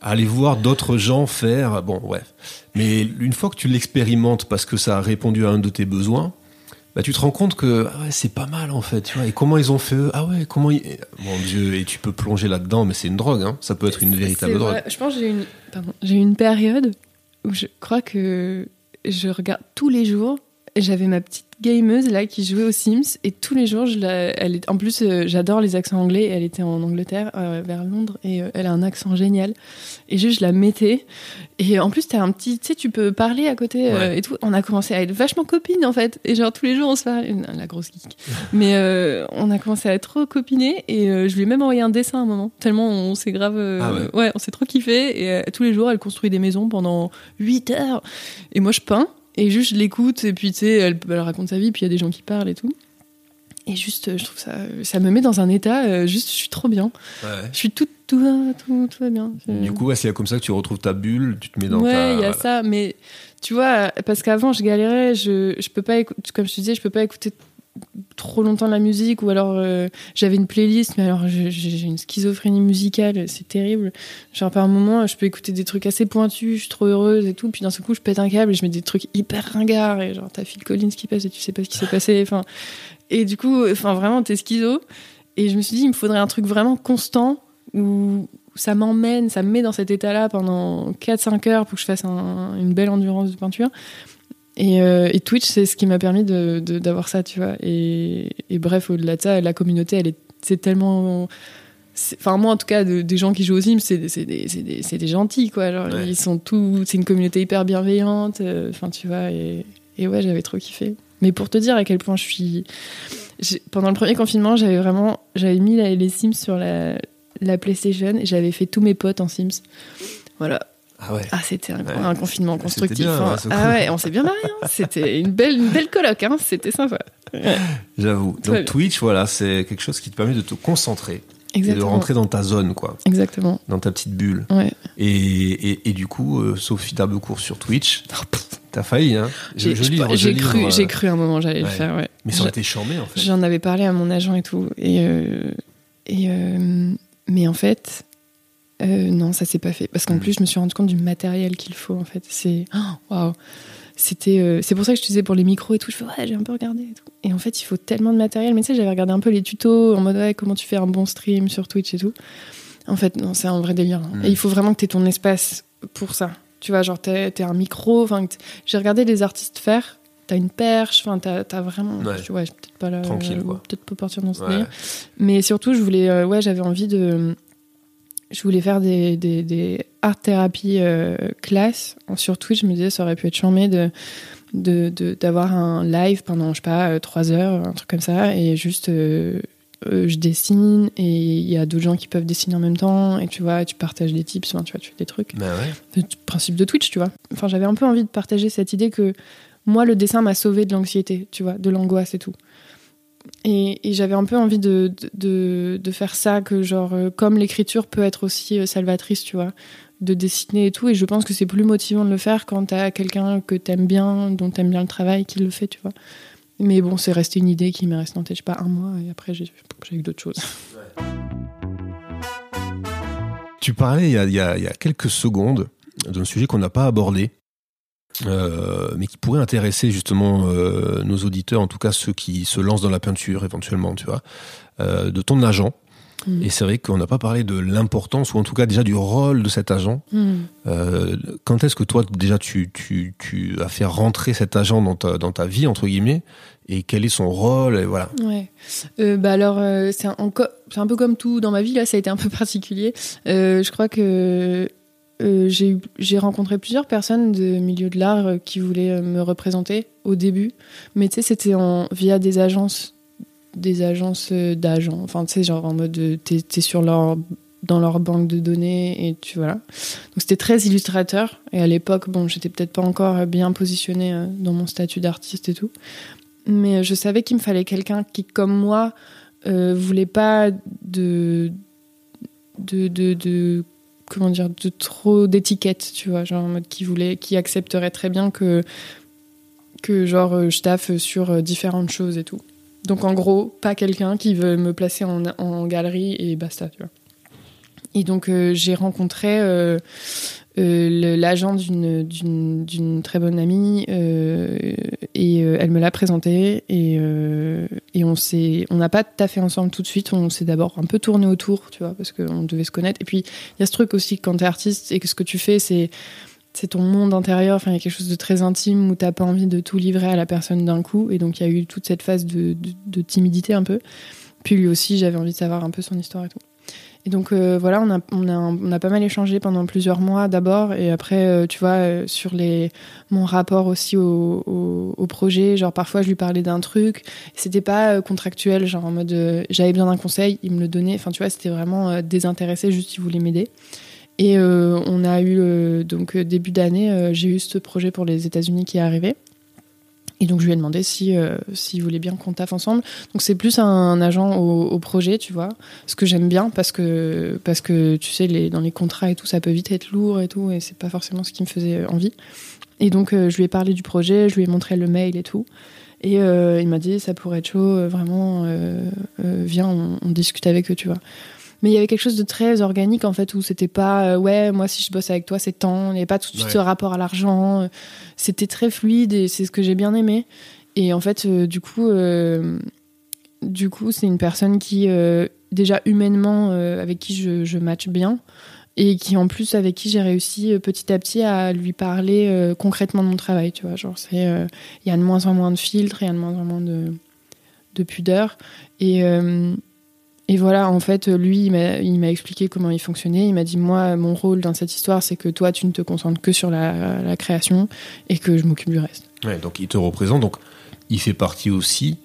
[SPEAKER 1] Aller voir d'autres gens faire, bon, bref. Mais une fois que tu l'expérimentes parce que ça a répondu à un de tes besoins, bah, tu te rends compte que ah ouais, c'est pas mal en fait, tu vois. Et comment ils ont fait eux? Ah ouais, comment ils... Mon Dieu, et tu peux plonger là-dedans, mais c'est une drogue, hein. Ça peut être une véritable drogue.
[SPEAKER 2] vrai. Je pense que j'ai une, pardon, j'ai eu une période où je crois que je regarde tous les jours. J'avais ma petite gameuse là qui jouait aux Sims et tous les jours, je la, elle est, en plus, euh, j'adore les accents anglais. Elle était en Angleterre, euh, vers Londres, et euh, elle a un accent génial. Et juste, je la mettais. Et en plus, t'as un petit, tu sais, tu peux parler à côté
[SPEAKER 1] Ouais.
[SPEAKER 2] et tout. On a commencé à être vachement copines en fait. Et genre tous les jours, on se parlait. La grosse geek. Mais on a commencé à être trop copinés et je lui ai même envoyé un dessin à un moment. Tellement on s'est grave.
[SPEAKER 1] Ah ouais.
[SPEAKER 2] ouais, on s'est trop kiffé. Et tous les jours, elle construit des maisons pendant 8 heures. Et moi, je peins. Et juste, je l'écoute. Et puis, tu sais, elle, elle raconte sa vie. Puis, il y a des gens qui parlent et tout. Et juste, je trouve ça. Ça me met dans un état. euh, juste, je suis trop bien.
[SPEAKER 1] Ouais.
[SPEAKER 2] Je suis tout. Tout, tout, tout va bien.
[SPEAKER 1] Du coup, ouais, c'est comme ça que tu retrouves ta bulle, tu te mets dans
[SPEAKER 2] ouais,
[SPEAKER 1] ta.
[SPEAKER 2] il y a
[SPEAKER 1] voilà.
[SPEAKER 2] ça, mais tu vois, parce qu'avant je galérais, je, je peux pas écouter, comme je te disais, je peux pas écouter trop longtemps de la musique ou alors euh, j'avais une playlist, mais alors j'ai une schizophrénie musicale, c'est terrible. Genre par moment, je peux écouter des trucs assez pointus, je suis trop heureuse et tout, puis d'un seul coup je pète un câble et je mets des trucs hyper ringards et genre t'as Phil Collins qui passe et tu sais pas ce qui s'est passé, enfin et du coup, enfin vraiment t'es schizo et je me suis dit il me faudrait un truc vraiment constant où ça m'emmène, ça me met dans cet état-là pendant 4-5 heures pour que je fasse un- une belle endurance de peinture. Et, euh, et Twitch, c'est ce qui m'a permis de- de- d'avoir ça, tu vois. Et, et bref, au-delà de ça, la communauté, elle est, c'est tellement. Enfin, moi, en tout cas, de- des gens qui jouent aux Sims, c'est des, des, des, gentils, quoi. Genre,
[SPEAKER 1] Ouais.
[SPEAKER 2] Ils sont tous. C'est une communauté hyper bienveillante. euh, Enfin, tu vois. Et, et ouais, j'avais trop kiffé. Mais pour te dire à quel point je suis. Pendant le premier confinement, j'avais vraiment. J'avais mis la- les Sims sur la, la PlayStation et j'avais fait tous mes potes en Sims. Voilà.
[SPEAKER 1] Ah ouais.
[SPEAKER 2] Ah, c'était un,
[SPEAKER 1] Ouais.
[SPEAKER 2] un confinement constructif.
[SPEAKER 1] bien,
[SPEAKER 2] hein.
[SPEAKER 1] ouais,
[SPEAKER 2] ah ouais, on s'est bien marré. hein. C'était une belle, une belle coloc. Hein. C'était sympa.
[SPEAKER 1] J'avoue. Donc
[SPEAKER 2] bien.
[SPEAKER 1] Twitch, voilà, c'est quelque chose qui te permet de te concentrer et de
[SPEAKER 2] Exactement.
[SPEAKER 1] rentrer dans ta zone, quoi,
[SPEAKER 2] Exactement.
[SPEAKER 1] dans ta petite bulle.
[SPEAKER 2] Ouais.
[SPEAKER 1] Et, et, et du coup, euh, Sophie Darbecourt sur Twitch, t'as failli, hein
[SPEAKER 2] J'ai
[SPEAKER 1] je
[SPEAKER 2] j'ai cru,
[SPEAKER 1] euh,
[SPEAKER 2] j'ai cru un moment j'allais le faire. Ouais.
[SPEAKER 1] Mais ça aurait été charmé, en fait.
[SPEAKER 2] J'en avais parlé à mon agent et tout. Et, euh, et euh, mais en fait, euh, non, ça s'est pas fait. Parce qu'en
[SPEAKER 1] Mm.
[SPEAKER 2] plus, je me suis rendu compte du matériel qu'il faut. En fait, c'est oh, waouh. C'était, euh, c'est pour ça que je te disais pour les micros et tout. Je fais ouais, j'ai un peu regardé. Et, tout. et en fait, il faut tellement de matériel. Mais tu sais, j'avais regardé un peu les tutos en mode ouais, comment tu fais un bon stream sur Twitch et tout. En fait, non, c'est un vrai délire. hein.
[SPEAKER 1] Mm.
[SPEAKER 2] Et il faut vraiment que tu aies ton espace pour ça. Tu vois, genre, t'es t'es un micro. J'ai regardé les artistes faire. T'as une perche. Enfin, t'as as vraiment.
[SPEAKER 1] Ouais.
[SPEAKER 2] vais peut-être pas là.
[SPEAKER 1] Tranquille, quoi.
[SPEAKER 2] Peut-être pas partir dans ce
[SPEAKER 1] Ouais.
[SPEAKER 2] délire. Mais surtout, je voulais, euh, ouais, j'avais envie de, je voulais faire des, des, des art thérapie euh, classes sur Twitch. Je me disais, ça aurait pu être charmé de d'avoir un live pendant, je sais pas, trois heures, un truc comme ça, et juste je dessine et il y a d'autres gens qui peuvent dessiner en même temps. Et tu vois tu partages des tips tu vois tu fais des trucs.
[SPEAKER 1] Bah ouais.
[SPEAKER 2] le principe de Twitch tu vois. Enfin j'avais un peu envie de partager cette idée que moi le dessin m'a sauvé de l'anxiété tu vois de l'angoisse et tout et, j'avais un peu envie de, de, de, faire ça, que genre, euh, comme l'écriture peut être aussi euh, salvatrice, tu vois, de dessiner et tout. Et je pense que c'est plus motivant de le faire quand t'as quelqu'un que t'aimes bien, dont t'aimes bien le travail, qui le fait, tu vois. Mais bon, c'est resté une idée qui m'est restée en tête, je sais pas, un mois, et après j'ai eu d'autres choses.
[SPEAKER 1] Tu parlais il y, a, il y a quelques secondes d'un sujet qu'on n'a pas abordé, euh, mais qui pourrait intéresser justement euh, nos auditeurs, en tout cas ceux qui se lancent dans la peinture éventuellement, tu vois, euh, de ton agent. Mm. Et c'est vrai qu'on n'a pas parlé de l'importance, ou en tout cas déjà du rôle de cet agent.
[SPEAKER 2] Mm.
[SPEAKER 1] quand est-ce que toi, déjà, tu, tu, tu, as fait rentrer cet agent dans ta, dans ta vie, entre guillemets, et quel est son rôle, et voilà.
[SPEAKER 2] Ouais. bah alors, c'est un, un, peu comme tout dans ma vie, là, ça a été un peu particulier. je crois que euh, j'ai rencontré plusieurs personnes de milieu de l'art euh, qui voulaient euh, me représenter au début, mais tu sais, c'était via des agences, des agences d'agents. Enfin, tu sais, genre en mode, t'es es sur leur, dans leur banque de données et tu voilà. Donc c'était très illustrateur. Et à l'époque, bon, j'étais peut-être pas encore bien positionnée dans mon statut d'artiste et tout, mais je savais qu'il me fallait quelqu'un qui, comme moi, voulait pas de, de comment dire de trop d'étiquettes tu vois genre en mode qui voulait qui accepterait très bien que que genre euh, je taffe sur euh, différentes choses et tout. Donc en gros pas quelqu'un qui veut me placer en, en galerie et basta tu vois. Et donc euh, j'ai rencontré l'agent d'une très bonne amie euh, et euh, elle me l'a présenté et, et on s'est on n'a pas taffé ensemble tout de suite on s'est d'abord un peu tourné autour tu vois parce qu'on devait se connaître. Et puis il y a ce truc aussi quand t'es artiste et que ce que tu fais c'est c'est ton monde intérieur enfin il y a quelque chose de très intime où t'as pas envie de tout livrer à la personne d'un coup. Et donc il y a eu toute cette phase de, de timidité un peu. Puis lui aussi j'avais envie de savoir un peu son histoire et tout et donc euh, voilà, on a, on, a, on a pas mal échangé pendant plusieurs mois d'abord, et après, euh, tu vois, euh, sur les, mon rapport aussi au, au, au, projet, genre parfois je lui parlais d'un truc, c'était pas contractuel, genre en mode j'avais besoin d'un conseil, il me le donnait, enfin tu vois, c'était vraiment désintéressé, juste il voulait m'aider. Et on a eu, donc début d'année, j'ai eu ce projet pour les États-Unis qui est arrivé. Et donc je lui ai demandé si euh, s'il voulait bien qu'on taffe ensemble. Donc c'est plus un, agent au, projet, tu vois. Ce que j'aime bien parce que parce que tu sais dans les contrats et tout ça peut vite être lourd et tout et c'est pas forcément ce qui me faisait envie. Et donc euh, je lui ai parlé du projet, je lui ai montré le mail et tout. Et euh, il m'a dit ça pourrait être chaud, vraiment viens on, discute avec eux, tu vois mais il y avait quelque chose de très organique en fait où c'était pas euh, ouais moi si je bosse avec toi c'est tant il n'y avait pas tout de suite ce rapport à l'argent c'était très fluide et c'est ce que j'ai bien aimé. Et en fait euh, du coup euh, du coup c'est une personne qui déjà humainement avec qui je, je match bien et qui en plus avec qui j'ai réussi petit à petit à lui parler concrètement de mon travail tu vois. Genre c'est il y a de moins en moins de filtres il y a de moins en moins de de pudeur et et voilà, en fait, lui, il m'a expliqué comment il fonctionnait. Il m'a dit, moi, mon rôle dans cette histoire, c'est que toi, tu ne te concentres que sur la, création et que je m'occupe du reste.
[SPEAKER 1] Ouais, donc il te représente, donc il fait partie aussi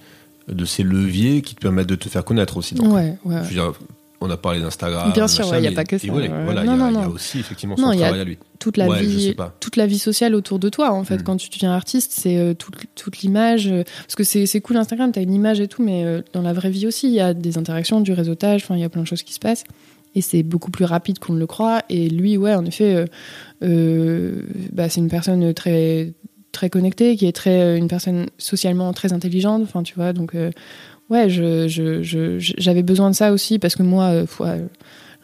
[SPEAKER 1] de ces leviers qui te permettent de te faire connaître aussi. Donc,
[SPEAKER 2] ouais, ouais.
[SPEAKER 1] Je veux dire, on a parlé d'Instagram.
[SPEAKER 2] Bien sûr, il n'y a pas que ça.
[SPEAKER 1] Voilà, il y, a aussi effectivement son travail à lui.
[SPEAKER 2] Toute la, vie, toute la vie sociale autour de toi, en fait. Hmm. Quand tu deviens artiste, c'est euh, toute, toute l'image. Euh, parce que c'est cool Instagram, tu as une image et tout, mais euh, dans la vraie vie aussi, il y a des interactions, du réseautage, il y a plein de choses qui se passent. Et c'est beaucoup plus rapide qu'on ne le croit. Et lui, ouais, en effet, bah, c'est une personne très très connectée, qui est très une personne socialement très intelligente. Enfin, tu vois, donc ouais, je, je, j'avais besoin de ça aussi parce que moi, euh,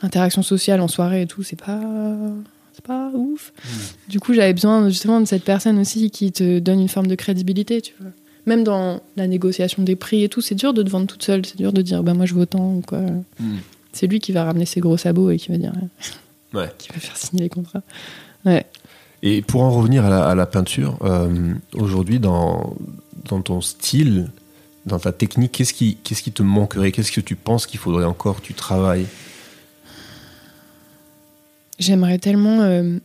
[SPEAKER 2] l'interaction sociale en soirée et tout, c'est pas, c'est pas ouf. Hmm. Du coup, j'avais besoin justement de cette personne aussi qui te donne une forme de crédibilité, tu vois. Même dans la négociation des prix et tout, c'est dur de te vendre toute seule, c'est dur de dire bah moi je veux autant ou quoi. Hmm. C'est lui qui va ramener ses gros sabots et qui va dire,
[SPEAKER 1] ouais.
[SPEAKER 2] qui va faire signer les contrats. Ouais.
[SPEAKER 1] Et pour en revenir à la, peinture, euh, aujourd'hui dans, dans ton style, dans ta technique, qu'est-ce qui, te manquerait? Qu'est-ce que tu penses qu'il faudrait encore tu travailles?
[SPEAKER 2] J'aimerais tellement. euh,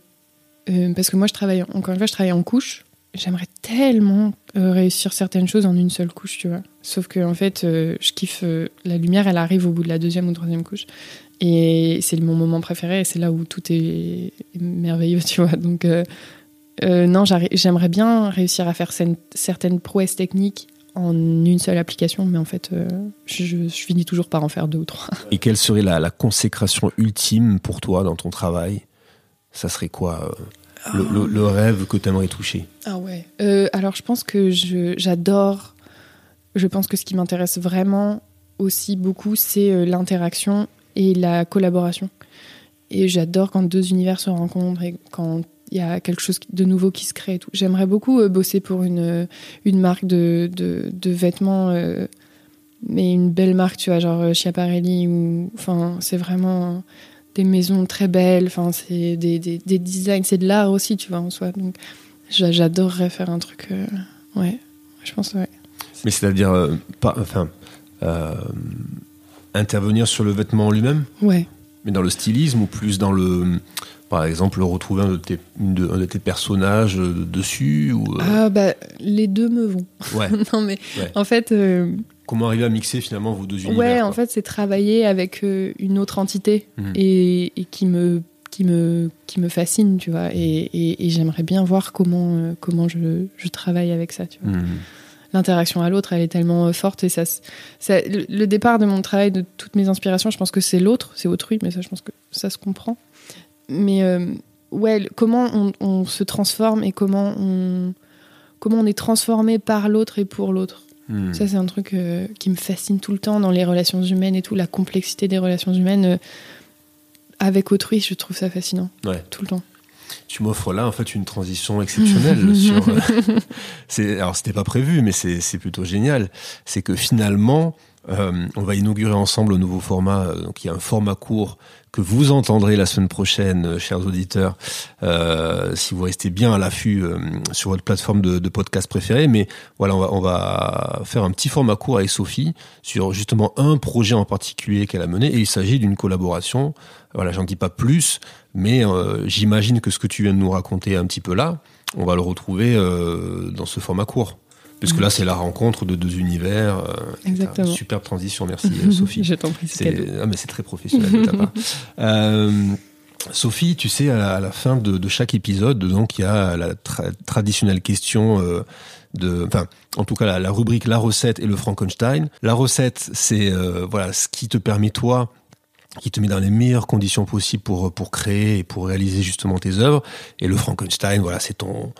[SPEAKER 2] euh, parce que moi, je travaille, encore une fois, je en couche. J'aimerais tellement euh, réussir certaines choses en une seule couche, tu vois. Sauf que, en fait, je kiffe. la lumière, elle arrive au bout de la deuxième ou troisième couche. Et c'est mon moment préféré. Et c'est là où tout est merveilleux, tu vois. Donc, non, j'aimerais bien réussir à faire certaines prouesses techniques en une seule application. Mais en fait, euh, je, je- je finis toujours par en faire deux ou trois.
[SPEAKER 1] Et quelle serait la, la consécration ultime pour toi dans ton travail? Ça serait quoi euh, le, le- le rêve que tu aimerais toucher?
[SPEAKER 2] Ah ouais. Euh, alors je pense que je- j'adore. Je pense que ce qui m'intéresse vraiment aussi beaucoup, c'est l'interaction et la collaboration. Et j'adore quand deux univers se rencontrent et quand il y a quelque chose de nouveau qui se crée. et tout. J'aimerais beaucoup euh, bosser pour une, une marque de, de, de vêtements, euh, mais une belle marque, tu vois, genre euh, Schiaparelli. Ou, enfin, c'est vraiment des maisons très belles. Enfin, c'est des, des, des designs, c'est de l'art aussi, tu vois, en soi. Donc, J'a- J'adorerais faire un truc. euh, ouais, je pense, ouais.
[SPEAKER 1] Mais c'est-à-dire, euh, pas, enfin, euh, intervenir sur le vêtement en lui-même,
[SPEAKER 2] Ouais.
[SPEAKER 1] mais dans le stylisme ou plus dans le, par exemple, retrouver un de tes, de, un de tes personnages euh, dessus ou euh,
[SPEAKER 2] Ah, bah, les deux me vont.
[SPEAKER 1] ouais.
[SPEAKER 2] non, mais
[SPEAKER 1] Ouais.
[SPEAKER 2] en fait, euh,
[SPEAKER 1] Comment arriver à mixer finalement vos deux univers
[SPEAKER 2] ouais,
[SPEAKER 1] quoi?
[SPEAKER 2] en fait, c'est travailler avec euh, une autre entité
[SPEAKER 1] Mhm.
[SPEAKER 2] et, et qui me qui me qui me fascine, tu vois. Et, et- et j'aimerais bien voir comment comment je, je travaille avec ça, tu vois.
[SPEAKER 1] Mhm.
[SPEAKER 2] l'interaction à l'autre, elle est tellement forte et ça, ça le départ de mon travail, de toutes mes inspirations, je pense que c'est l'autre, c'est autrui, mais ça, je pense que ça se comprend. Mais euh, ouais, le- comment on, on se transforme et comment on comment on est transformé par l'autre et pour l'autre.
[SPEAKER 1] Mhm.
[SPEAKER 2] Ça, c'est un truc euh, qui me fascine tout le temps dans les relations humaines et tout, la complexité des relations humaines euh, avec autrui, je trouve ça fascinant
[SPEAKER 1] Ouais.
[SPEAKER 2] tout le temps.
[SPEAKER 1] Tu m'offres là en fait une transition exceptionnelle sur. euh, alors c'était pas prévu, mais c'est plutôt génial. C'est que finalement, on va inaugurer ensemble un nouveau format. Donc il y a un format court que vous entendrez la semaine prochaine, euh, chers auditeurs, euh, si vous restez bien à l'affût euh, sur votre plateforme de, podcast préférée. Mais voilà, on va, on va faire un petit format court avec Sophie sur justement un projet en particulier qu'elle a mené. Et il s'agit d'une collaboration. Voilà, j'en dis pas plus, mais euh, j'imagine que ce que tu viens de nous raconter un petit peu là, on va le retrouver euh, dans ce format court. Puisque là, c'est la rencontre de deux univers. euh,
[SPEAKER 2] Exactement.
[SPEAKER 1] Superbe transition, merci euh, Sophie.
[SPEAKER 2] je t'en prie, c'est
[SPEAKER 1] ah, mais c'est très professionnel de ta part. Euh, Sophie, tu sais, à la, à la fin de, de chaque épisode, donc il y a la tra- traditionnelle question euh, de, enfin, en tout cas la, la rubrique la recette et le Frankenstein. La recette, c'est voilà ce qui te permet toi qui te met dans les meilleures conditions possibles pour pour créer et pour réaliser justement tes œuvres. Et le Frankenstein, voilà, c'est ton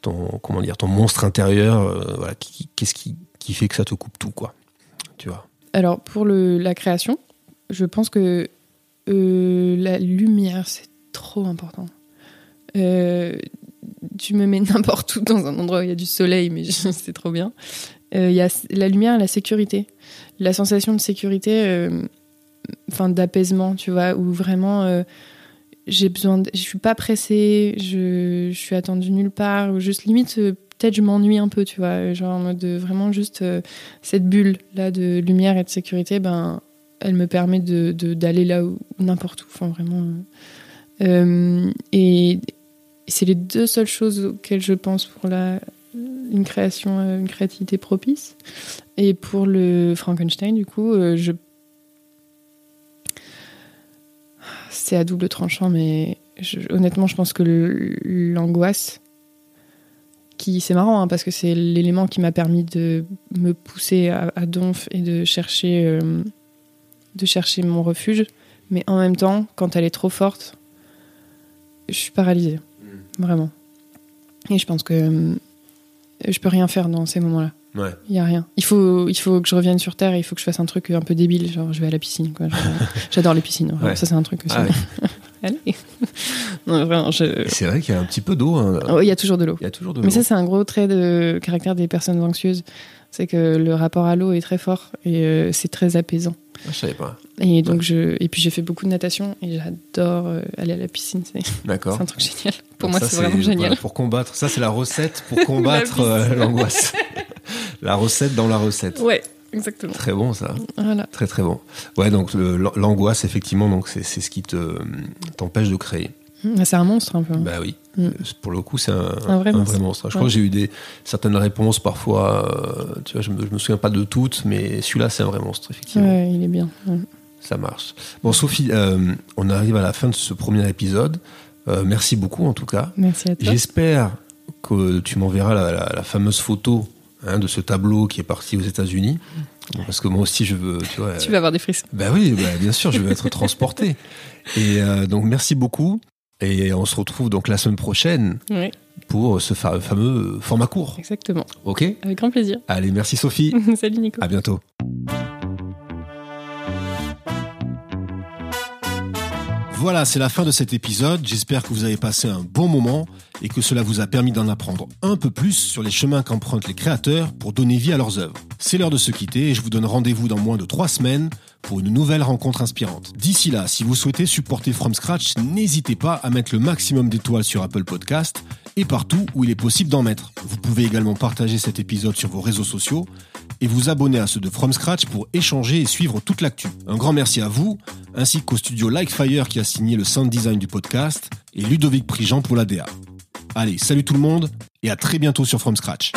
[SPEAKER 1] ton comment dire ton monstre intérieur. euh, voilà, qu'est-ce qui qui fait que ça te coupe tout, quoi. Tu vois.
[SPEAKER 2] Alors, pour le, la création, je pense que euh, la lumière, c'est trop important. Euh, tu me mets n'importe où dans un endroit où il y a du soleil, mais c'est trop bien. Il y a la lumière la sécurité. La sensation de sécurité, enfin d'apaisement, tu vois, où vraiment j'ai besoin. Je suis pas pressée, je, je suis attendue nulle part, ou juste limite, euh, peut-être je m'ennuie un peu, tu vois, genre en mode de vraiment juste. euh, cette bulle là de lumière et de sécurité, ben, elle me permet de d'aller là où n'importe où, enfin vraiment. euh. Euh, et c'est les deux seules choses auxquelles je pense pour la une création, euh, une créativité propice. Et pour le Frankenstein, du coup, euh, je c'est à double tranchant, mais je- honnêtement, je pense que l'angoisse qui c'est marrant hein, parce que c'est l'élément qui m'a permis de me pousser à, à donf et de chercher euh, de chercher mon refuge. Mais en même temps quand elle est trop forte je suis paralysée. Vraiment. Et je pense que euh, je peux rien faire dans ces moments là
[SPEAKER 1] Ouais.
[SPEAKER 2] il y a rien il faut il faut que je revienne sur terre et il faut que je fasse un truc un peu débile genre je vais à la piscine quoi j'adore les piscines vraiment.
[SPEAKER 1] Ouais.
[SPEAKER 2] ça c'est un truc aussi
[SPEAKER 1] Ah
[SPEAKER 2] allez je-
[SPEAKER 1] C'est vrai qu'il y a un petit peu d'eau. hein.
[SPEAKER 2] Oh, il y a toujours de l'eau
[SPEAKER 1] Il y a toujours de
[SPEAKER 2] mais ça, c'est un gros trait de caractère des personnes anxieuses. C'est que le rapport à l'eau est très fort et euh, c'est très apaisant.
[SPEAKER 1] Ah, je savais pas.
[SPEAKER 2] Et donc je et puis j'ai fait beaucoup de natation et j'adore euh, aller à la piscine. C'est c'est
[SPEAKER 1] D'accord.
[SPEAKER 2] un truc génial. Pour
[SPEAKER 1] Donc
[SPEAKER 2] moi,
[SPEAKER 1] ça,
[SPEAKER 2] c'est vraiment génial.
[SPEAKER 1] voilà, pour combattre, ça c'est la recette pour combattre euh, l'angoisse. la recette dans la recette.
[SPEAKER 2] Ouais, exactement.
[SPEAKER 1] Très bon ça.
[SPEAKER 2] Voilà.
[SPEAKER 1] Très très bon. Ouais, donc l'angoisse effectivement, donc c'est ce qui te t'empêche de créer.
[SPEAKER 2] Ah, C'est un monstre un peu. hein.
[SPEAKER 1] Bah oui.
[SPEAKER 2] Mm.
[SPEAKER 1] Pour le coup, c'est un,
[SPEAKER 2] Un vrai
[SPEAKER 1] un
[SPEAKER 2] monstre.
[SPEAKER 1] monstre. Je
[SPEAKER 2] Ouais.
[SPEAKER 1] crois que j'ai eu des, certaines réponses parfois, euh, tu vois, je me, je me souviens pas de toutes, mais celui-là, c'est un vrai monstre, effectivement.
[SPEAKER 2] Ouais, il est bien. ouais.
[SPEAKER 1] Ça marche. Bon, Sophie, euh, on arrive à la fin de ce premier épisode. Euh, merci beaucoup, en tout cas.
[SPEAKER 2] Merci à toi.
[SPEAKER 1] J'espère que tu m'enverras la, la- la fameuse photo hein, de ce tableau qui est parti aux États-Unis. Parce que moi aussi, je veux, tu vois.
[SPEAKER 2] Tu vas avoir des frissons.
[SPEAKER 1] Ben oui, bah, bien sûr, je vais être transporté. Et euh, donc, merci beaucoup. Et on se retrouve donc la semaine prochaine
[SPEAKER 2] Oui,
[SPEAKER 1] pour ce fa- fameux format court.
[SPEAKER 2] exactement.
[SPEAKER 1] Ok?
[SPEAKER 2] Avec grand plaisir.
[SPEAKER 1] Allez, merci Sophie.
[SPEAKER 2] Salut Nico.
[SPEAKER 1] À bientôt. Voilà, c'est la fin de cet épisode. J'espère que vous avez passé un bon moment et que cela vous a permis d'en apprendre un peu plus sur les chemins qu'empruntent les créateurs pour donner vie à leurs œuvres. C'est l'heure de se quitter et je vous donne rendez-vous dans moins de trois semaines pour une nouvelle rencontre inspirante. D'ici là, si vous souhaitez supporter From Scratch, n'hésitez pas à mettre le maximum d'étoiles sur Apple Podcast et partout où il est possible d'en mettre. Vous pouvez également partager cet épisode sur vos réseaux sociaux et vous abonner à ceux de From Scratch pour échanger et suivre toute l'actu. Un grand merci à vous, ainsi qu'au studio Likefire qui a signé le sound design du podcast et Ludovic Prigent pour la DA. Allez, salut tout le monde et à très bientôt sur From Scratch.